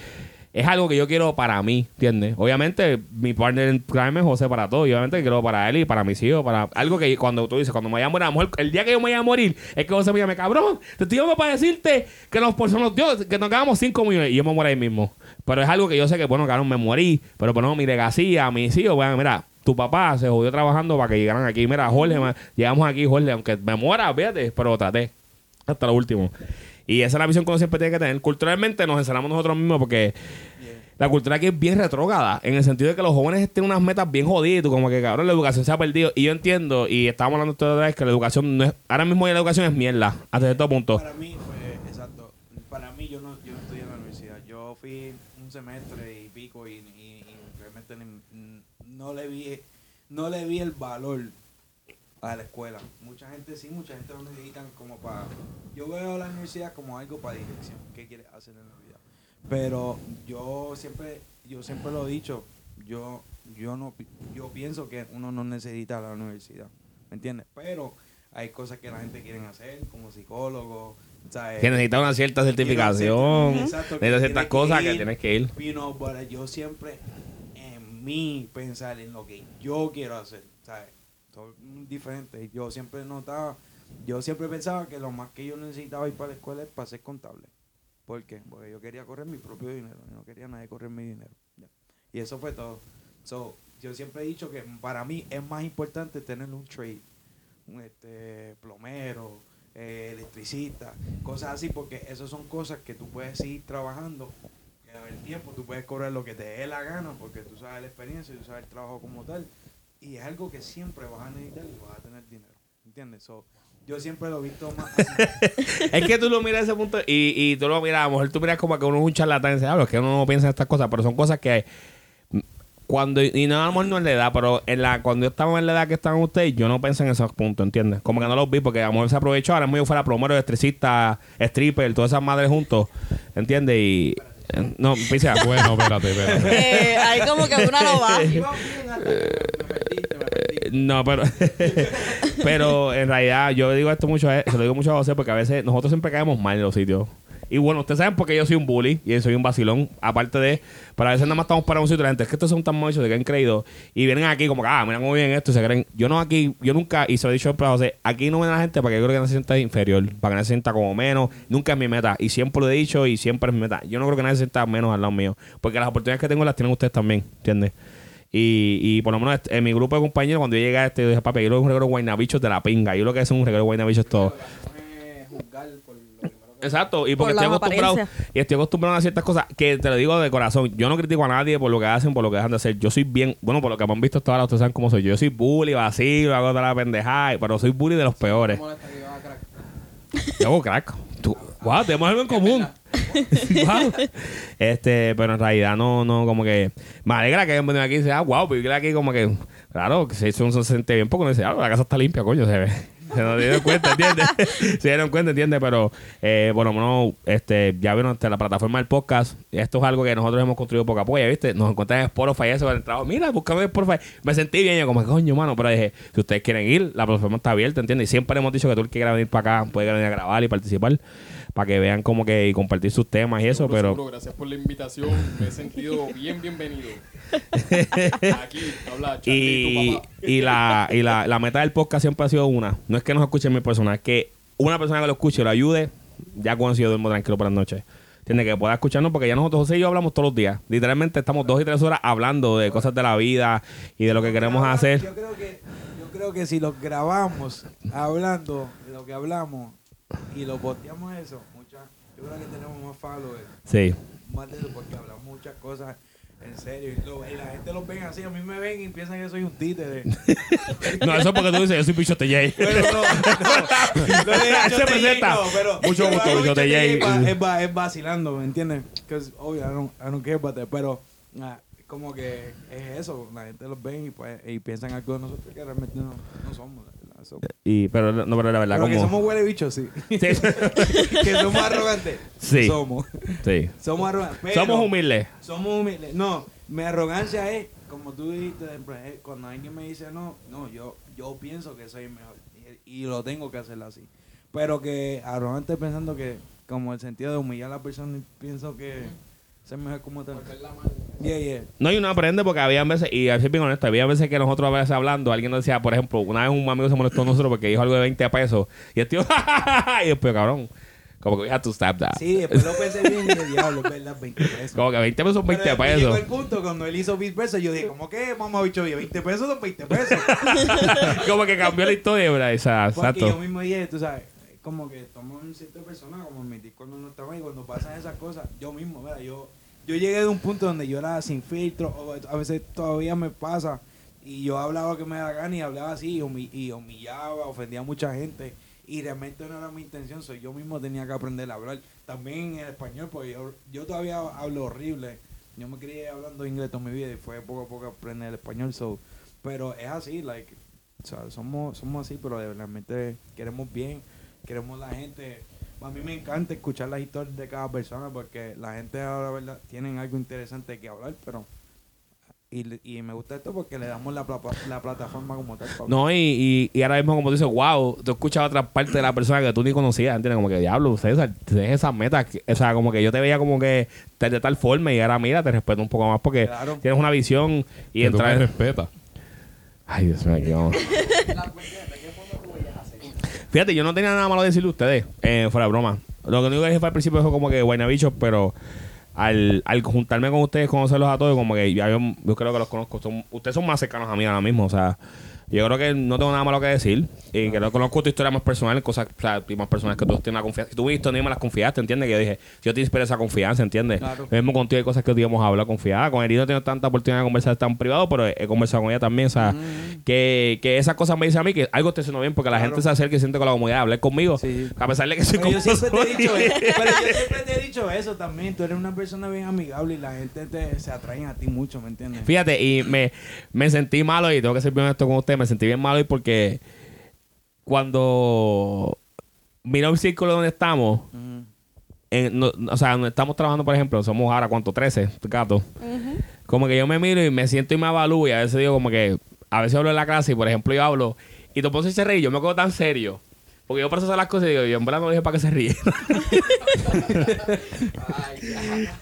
es algo que yo quiero para mí, ¿entiendes? Obviamente, mi partner en crime es José para todo. Obviamente quiero para él y para mis hijos, para algo que cuando tú dices, cuando me vaya a morir, a lo el día que yo me vaya a morir, es que José me llame, cabrón, te estoy llamando para decirte que nos, por nos dio, que nos hagamos 5 millones y yo me muero ahí mismo. Pero es algo que yo sé que, bueno, cabrón, me morí, pero bueno, mi legacía, mis hijos, bueno, mira, tu papá se jodió trabajando para que llegaran aquí. Mira, Jorge, llegamos aquí, Jorge, aunque me muera, fíjate, pero traté hasta lo último. Y esa es la visión que uno siempre tiene que tener. Culturalmente nos encerramos nosotros mismos porque la cultura aquí es bien retrógrada, en el sentido de que los jóvenes tienen unas metas bien jodidas, como que cabrón, la educación se ha perdido. Y yo entiendo, y estábamos hablando otra vez, que la educación no es, ahora mismo ya la educación es mierda, hasta cierto punto. Para mí, fue, exacto. Para mí, yo no, yo no estudié en la universidad. Yo fui un semestre y pico y, y- y realmente no le vi no le vi el valor a la escuela. Mucha gente sí, mucha gente lo necesitan como para... Yo veo la universidad como algo para dirección. ¿Qué quieres hacer en la vida? Pero yo siempre, yo siempre lo he dicho. Yo, yo no, yo pienso que uno no necesita la universidad, ¿me entiendes? Pero hay cosas que la gente quiere hacer, como psicólogo, ¿sabes? Que necesitas una cierta certificación, tienes ciertas cosas que tienes que ir. You know, but yo siempre en mí pensar en lo que yo quiero hacer, ¿sabes? Todo diferente. Yo siempre notaba, yo siempre pensaba que lo más que yo necesitaba ir para la escuela es para ser contable. ¿Por qué? Porque yo quería correr mi propio dinero, yo no quería nadie correr mi dinero. Y eso fue todo. So, yo siempre he dicho que para mí es más importante tener un trade, un este, plomero, eh, electricista, cosas así, porque esas son cosas que tú puedes seguir trabajando que a el tiempo, tú puedes cobrar lo que te dé la gana, porque tú sabes la experiencia, tú sabes el trabajo como tal, y es algo que siempre vas a necesitar y vas a tener dinero, ¿entiendes? So, yo siempre lo he visto más *laughs* así. es que tú lo miras a ese punto y, y tú lo miras, a lo mejor tú miras como que uno es un charlatán y ah, es que uno no piensa en estas cosas, pero son cosas que cuando, y no a lo mejor no en la edad, pero en la, cuando yo estaba en la edad que estaban ustedes, yo no pensé en esos puntos, ¿entiendes? Como que no los vi porque a lo mejor se aprovechó, ahora mismo yo fuera plomero, electricista, stripper, todas esas madres juntos, ¿entiendes? Y no, pisa, Bueno, espérate, espérate. *laughs* Eh, ahí como que una no va. No, pero *laughs* pero en realidad yo digo esto mucho, a- se lo digo mucho a José porque a veces nosotros siempre caemos mal en los sitios. Y bueno, ustedes saben porque yo soy un bully y soy un vacilón, aparte de, pero a veces nada más estamos para un sitio y la gente, es que estos son tan mochos que han creído y vienen aquí como que, ah, mira cómo bien esto se creen. Yo no aquí, yo nunca, y se lo he dicho siempre a José, aquí no viene la gente para que yo creo que no se sienta inferior, para que no se sienta como menos, nunca es mi meta y siempre lo he dicho y siempre es mi meta. Yo no creo que nadie se sienta menos al lado mío, porque las oportunidades que tengo las tienen ustedes también, ¿entiendes? Y, y por lo menos en mi grupo de compañeros, cuando yo llegué a este, yo dije, papi, yo lo que es un regalo de guaynabichos de la pinga. Yo lo que es un regalo de guaynabichos todo. Exacto, y porque Por estoy acostumbrado y estoy acostumbrado a ciertas cosas que te lo digo de corazón. Yo no critico a nadie por lo que hacen, por lo que dejan de hacer. Yo soy bien, bueno, por lo que me han visto hasta ahora, ustedes saben cómo soy yo. Yo soy bully, vacilo, hago toda la pendejada, pero soy bully de los peores. Yo hago crack. Tú, wow, tenemos algo en común. *laughs* Este, pero en realidad no, no, como que me alegra que hayan venido aquí y dice, ah, wow, vivir aquí como que, claro, que se, eso se siente bien porque uno dice, ah, la casa está limpia, coño, se ve. *laughs* Se nos dieron cuenta, ¿entiendes? *laughs* Se dieron cuenta, ¿entiendes? Pero, eh, bueno, no, este, ya vieron hasta la plataforma del podcast. Esto es algo que nosotros hemos construido poco a ¿viste? Nos encontramos en Spotify, eso, el trabajo. Mira, búscame en Spotify. Me sentí bien, yo como, coño, mano. Pero dije, si ustedes quieren ir, la plataforma está abierta, ¿entiendes? Y siempre hemos dicho que tú el que quiera venir para acá puede venir a grabar y participar para que vean como que y compartir sus temas y eso, Seguro, pero... seguro, gracias por la invitación. Me he sentido *laughs* bien bienvenido. *laughs* Aquí habla Charlie, Y, tu papá. y, la, y la, la meta del podcast siempre ha sido una. No es que nos escuchen mil personas, es que una persona que lo escuche y lo ayude, ya eso yo duermo tranquilo por la noche. Tiene que pueda escucharnos porque ya nosotros José y yo hablamos todos los días. Literalmente estamos dos y tres horas hablando de cosas de la vida y de lo que queremos hacer. Yo creo que, yo creo que si lo grabamos hablando de lo que hablamos y lo posteamos eso, mucha, yo creo que tenemos más followers, Sí. más de eso, porque hablamos muchas cosas en serio. Y, lo- y la gente los ven así, a mí me ven y piensan que soy un títere. *laughs* No, eso es porque tú dices, yo soy Bichote J. Pero no, no. De *laughs* Se presenta. No, pero Mucho gusto, Bichote Bichote J. Es, va- es, va- es vacilando, ¿me entiendes? Que obvio, I don't, I don't care about that, pero ah, como que es eso, la gente los ve y, pues, y piensan algo de nosotros que realmente no, no somos. So- Y, pero no, pero la verdad, Pero que como. somos huele bichos, sí. *laughs* Sí. *laughs* que somos arrogantes. Sí. Somos. sí. Somos arrogantes. pero Somos humildes. Somos humildes. No, mi arrogancia es, como tú dijiste, pues, eh, cuando alguien me dice no, no, yo, yo pienso que soy mejor. Y, y lo tengo que hacer así. Pero que arrogante pensando que, como el sentido de humillar a la persona, pienso que ser mejor como tal. Yeah, yeah. No, y uno aprende porque había veces, y a ser bien honesto, había veces que nosotros a veces hablando, alguien nos decía, por ejemplo, una vez un amigo se molestó a nosotros porque dijo algo de 20 pesos. Y el tío, *laughs* y después, cabrón, como que we had to stop that. Sí, después lo pensé bien y dije, diablo, es verdad, 20 pesos. Como que 20 pesos son 20 Pero después Llegó pesos. el punto cuando él hizo viceversa, yo dije, ¿cómo que, mamá bicho? 20 pesos son 20 pesos. *laughs* como que cambió la historia, ¿verdad? Esa- Porque yo Exacto. mismo dije, tú sabes, como que tomo en ciertas personas, como en mi disco no estaba y cuando pasan esas cosas, yo mismo, mira, yo, yo llegué de un punto donde yo era sin filtro, o a veces todavía me pasa, y yo hablaba que me da gana y hablaba así, y, y humillaba, ofendía a mucha gente, y realmente no era mi intención, soy yo mismo tenía que aprender a hablar, también en español, porque yo, yo todavía hablo horrible, yo me crié hablando inglés toda mi vida y fue poco a poco aprender el español, so, pero es así, like, o sea, somos, somos así, pero realmente queremos bien, queremos la gente. A mí me encanta escuchar las historias de cada persona porque la gente ahora, ¿verdad? Tienen algo interesante que hablar, pero... Y, y me gusta esto porque le damos la, la plataforma como tal. pa- No, y, y, y ahora mismo, como tú dices, wow, tú escuchas otra parte de la persona que tú ni conocías, ¿entiendes? Como que, diablo, César, tienes esas metas. que- O sea, como que yo te veía como que de, de tal forma y ahora, mira, te respeto un poco más porque Claro. tienes una visión y que tú me entrar... respetas. Ay, Dios mío, vamos. Fíjate, yo no tenía nada malo decirle a ustedes, eh, fuera de broma. Lo que único que dije fue al principio fue como que Guaynabichos, pero al, al juntarme con ustedes, conocerlos a todos, como que ya yo, yo creo que los conozco. Son, ustedes son más cercanos a mí ahora mismo, o sea, yo creo que no tengo nada malo que decir. Y que no conozco tu historia más personal, cosas o sea, más personales que tú tienes una confianza. Si tú viste, ni me las confiaste, ¿entiendes? Que yo dije, yo te inspiré esa confianza, ¿entiendes? Claro. Mismo contigo hay cosas que digamos hablar confiada. Con Herido no he tenido tanta oportunidad de conversar tan privado, pero he, he conversado con ella también. O sea, que, que esas cosas me dicen a mí que algo estoy haciendo bien porque la Claro. gente se acerca y siente con la comodidad de hablar conmigo. Sí. A pesar de que soy Pero yo como siempre te he dicho eso. Pero yo *laughs* siempre te he dicho eso también. Tú eres una persona bien amigable y la gente te, se atrae a ti mucho, ¿me entiendes? Fíjate, y me, me sentí malo y tengo que ser bien honesto con usted. Me sentí bien malo y porque cuando miro el círculo donde estamos, Ujú. en- no- o sea, donde estamos trabajando, por ejemplo, somos ahora, ¿cuánto? 13 gatos. Como que yo me miro y me siento y me avalúo y a veces digo como que, a veces hablo en la clase y, por ejemplo, yo hablo y te pones a reír, yo me quedo tan serio. Porque yo proceso las cosas y digo, yo en verdad no dije para que se ríe.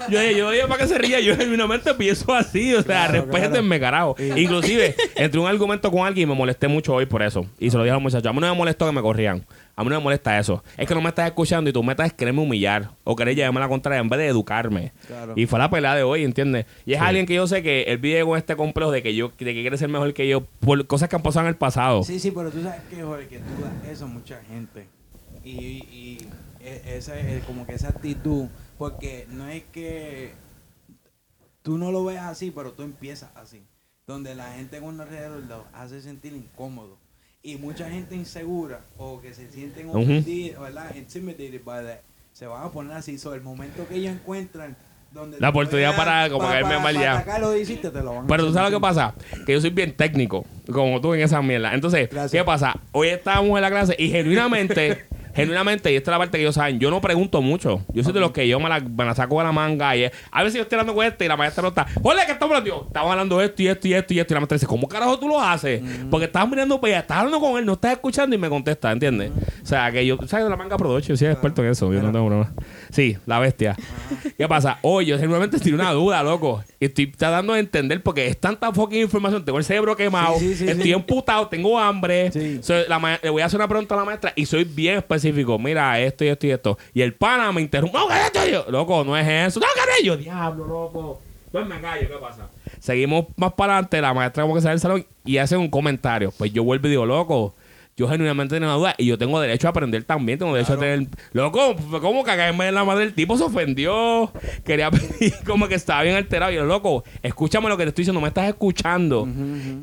yo, dije, yo dije para que se ría, yo en mi mente pienso así, o sea, Claro, respétenme, carajo. Inclusive, entre un argumento con alguien y me molesté mucho hoy por eso. Y se lo dije a los muchachos, a mí no me molestó que me corrían. A mí no me molesta eso. Es que no me estás escuchando y tu meta es quererme humillar o querer llevarme a la contraria en vez de educarme. Claro. Y fue la pelea de hoy, ¿entiendes? Y es alguien que yo sé que él vive con este complejo de que yo de que quiere ser mejor que yo por cosas que han pasado en el pasado. Sí, sí, pero tú sabes que, Jorge, que tú das eso a mucha gente. Y, y e- esa es como que esa actitud, porque no es que tú no lo ves así, pero tú empiezas así. Donde la gente con alrededor lo hace sentir incómodo. Y mucha gente insegura o que se sienten Ujú. ofendidos, ¿verdad? Intimidated by that, se van a poner así. So, el momento que ellos encuentran donde La oportunidad para como caerme mal ya. lo hiciste, te lo van a Pero tú sabes lo que pasa, que yo soy bien técnico. como tú en esa mierda. Entonces, Gracias. ¿qué pasa? Hoy estábamos en la clase y genuinamente, *laughs* genuinamente, y esta es la parte que ellos saben, yo no pregunto mucho. Yo soy de los que yo me la, me la saco de la manga y es- a veces yo estoy hablando con este y la maestra no está. Oye, ¿qué estamos hablando? Estamos hablando de esto y esto y esto y esto. Y la maestra dice, ¿cómo carajo tú lo haces? Porque estás mirando para allá, estás hablando con él, no estás escuchando y me contesta, ¿entiendes? O sea, que yo, ¿sabes? De la manga production, yo soy experto en eso, yo no tengo problema. Sí, la bestia. ¿Qué pasa? Hoy yo genuinamente estoy una duda, loco. Y estoy tratando de entender porque es tanta fucking información. Tengo el cerebro quemado, Sí, sí, sí, estoy emputado, tengo hambre. La le voy a hacer una pregunta a la maestra y soy bien específico. Mira, esto y esto y esto. Y el pana me interrumpe. No, esto yo. Loco, no es eso. No, que yo. Diablo, loco. Pues me callo, ¿qué pasa? Seguimos más para adelante. La maestra como que sale del salón y hace un comentario. Pues yo vuelvo y digo, loco. Yo genuinamente tengo una duda y yo tengo derecho a aprender también. Tengo derecho a tener. Loco, como cagarme en la madre del tipo. Se ofendió. Quería *laughs* pedir como que estaba bien alterado. Y yo, loco, escúchame lo que te estoy diciendo. No me estás escuchando.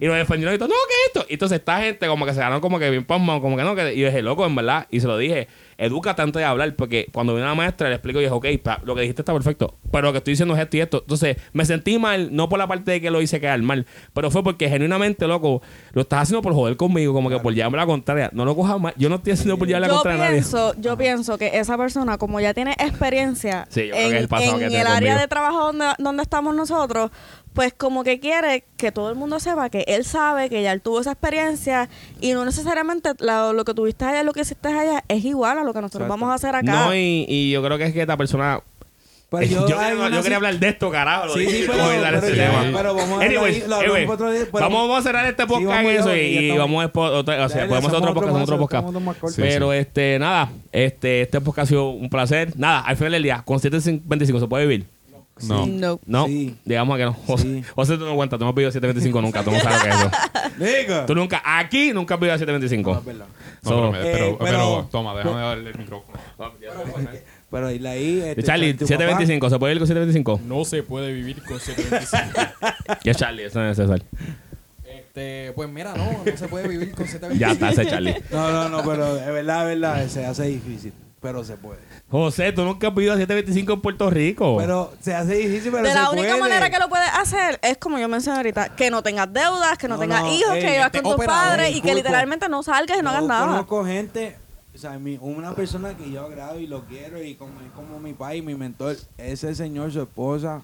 Y lo defendió y todo, no, ¿qué es esto? Y entonces esta gente como que se ganó como que bien pasmado, como que no, que y yo dije, loco, en verdad. Y se lo dije, edúcate antes de hablar, porque cuando vino la maestra le explico y dije, ok, pa- lo que dijiste está perfecto, pero lo que estoy diciendo es esto y esto. Entonces me sentí mal, no por la parte de que lo hice quedar mal, pero fue porque genuinamente, loco, lo estás haciendo por joder conmigo, como que por llevarme la contraria. No lo cojas mal, yo no estoy haciendo por llevarme la contraria a nadie. pienso, yo pienso que esa persona, como ya tiene experiencia Sí, en, es el en área conmigo. de trabajo donde, donde estamos nosotros, pues como que quiere que todo el mundo sepa que él sabe que ya él tuvo esa experiencia y no necesariamente la- lo que tuviste allá y lo que hiciste allá es igual a lo que nosotros Exacto. vamos a hacer acá. No, y, y yo creo que es que esta persona... Pero yo, *laughs* quería hablar de esto, carajo. Sí, sí, pero- voy a dar pero ya, vamos a Anyways, hablar- lo hablamos anyway, otro día, pero- vamos, vamos a cerrar este podcast en eso y, vamos a expo- otro- o sea, Dale, podemos hacer otro podcast, otro podcast. otro. Sí, Pero este, nada, este, este podcast ha sido un placer. Nada, al final del día, con 725 se puede vivir. No. No. No, Sí. digamos que no. José, Sí. José, tú no cuentas, tú no has vivido 725 nunca, tú no sabes lo que es eso. Diga. Tú nunca, aquí nunca has vivido 725. No, es verdad. No, So- pero, me- pero, Eh, pero, pero- toma, déjame darle el micrófono. Pero y ahí. Este, Charlie, tu 725, ¿se puede vivir con 725? No se puede vivir con 725. *laughs* Ya Charlie, eso no es César. este, pues mira, no, no se puede vivir con 725. Ya está ese Charlie. No, no, no, pero es verdad, es verdad. Se hace difícil. Pero se puede. José, tú nunca has vivido 725 en Puerto Rico. Pero se hace difícil, pero de se la única puede. manera que lo puedes hacer es como yo mencioné ahorita, que no tengas deudas, que no, No, tengas no, hijos, ey, que vivas este con tus padres y que literalmente no salgas y no hagas Yo nada. conozco gente, o sea, mi- una persona que yo agrado y lo quiero y como, es como mi pai, mi mentor, ese señor, su esposa,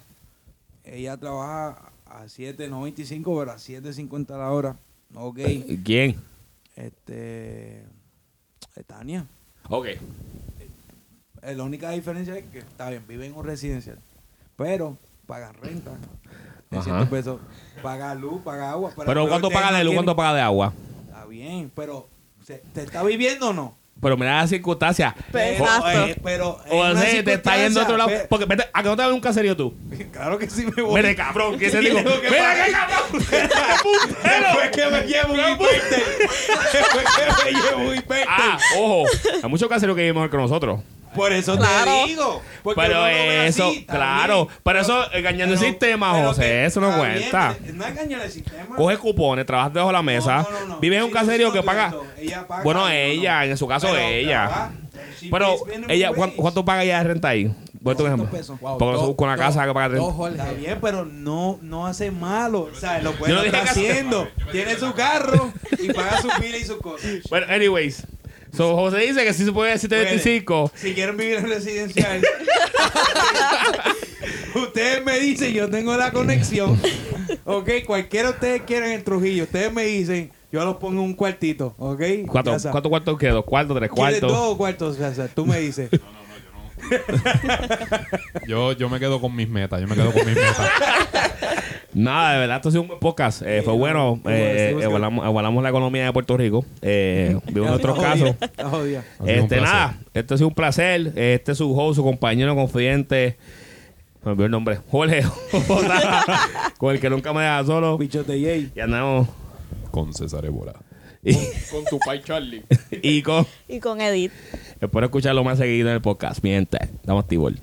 ella trabaja a 7.95, pero a 7.50 la hora. Ok. ¿Quién? Este. eh, Tania. Ok. Eh, La única diferencia es que, está bien, vive en un residencial, pero pagan renta. De Ajá. 100 pesos. Paga luz, paga agua. Pero ¿cuánto ustedes paga de luz? ¿Cuánto paga de agua? Está bien, pero ¿se- ¿te está viviendo o no? Pero mira las circunstancias. Eh, pero en una José, te está yendo a otro lado. Porque vete, ¿a que no te vas a un caserío tú? *laughs* Claro que sí me voy. Mire, cabrón, que *laughs* se digo. Mira, qué cabrón. *laughs* Después que me llevo un hiperter. Después que me llevo un hiperter. Ah, ojo. Hay muchos caseríos que viven mejor que nosotros. Por eso Claro. te digo. Pero eso, así, claro. Pero eso, engañando el sistema, José, que- eso no bien, cuenta. No engañar el sistema. Coge cupones, trabajas debajo de la mesa. No, no, no, no. Vives en un Sí, caserío que paga. ella paga, Bueno, no, no. ella, en su caso, Pero ella. Pero ella. ¿cuánto, cuánto paga ella de renta ahí? Voy a tu 200 ejemplo. pesos. Wow, dos- con la dos- casa que paga dos 30. Jorge. Está bien, pero no, no hace malo. O sea, lo puede hace- haciendo. Tiene su carro y paga sus biles y sus cosas. Bueno, anyways. So, José dice que sí se puede 725. Si quieren vivir en residencial, *laughs* ustedes me dicen, yo tengo la conexión. Ok, cualquiera de ustedes quieran en Trujillo, ustedes me dicen, yo los pongo en un cuartito. Ok, ¿Cuánto. ¿Cuántos cuartos quedó? ¿Cuarto, tres ¿Quieres cuartos? dos cuartos? Tú me dices. *laughs* Yo, yo me quedo con mis metas. Yo me quedo con mis metas. Nada, de verdad, esto ha sido un buen podcast. Eh, fue bueno. Eh, evaluamos, evaluamos la economía de Puerto Rico. Eh, *laughs* vimos nuestros casos. Este, nada, esto ha sido un placer. Este es su host, su compañero confidente. Me olvidó el nombre. Jorge. *laughs* con el que nunca me deja solo. Jay. Y andamos. Con César Évora. Y, Con tu pai Charlie. *laughs* y con. Y con Edith. Espero escucharlo más seguido en el podcast. Mi gente, damos tibol.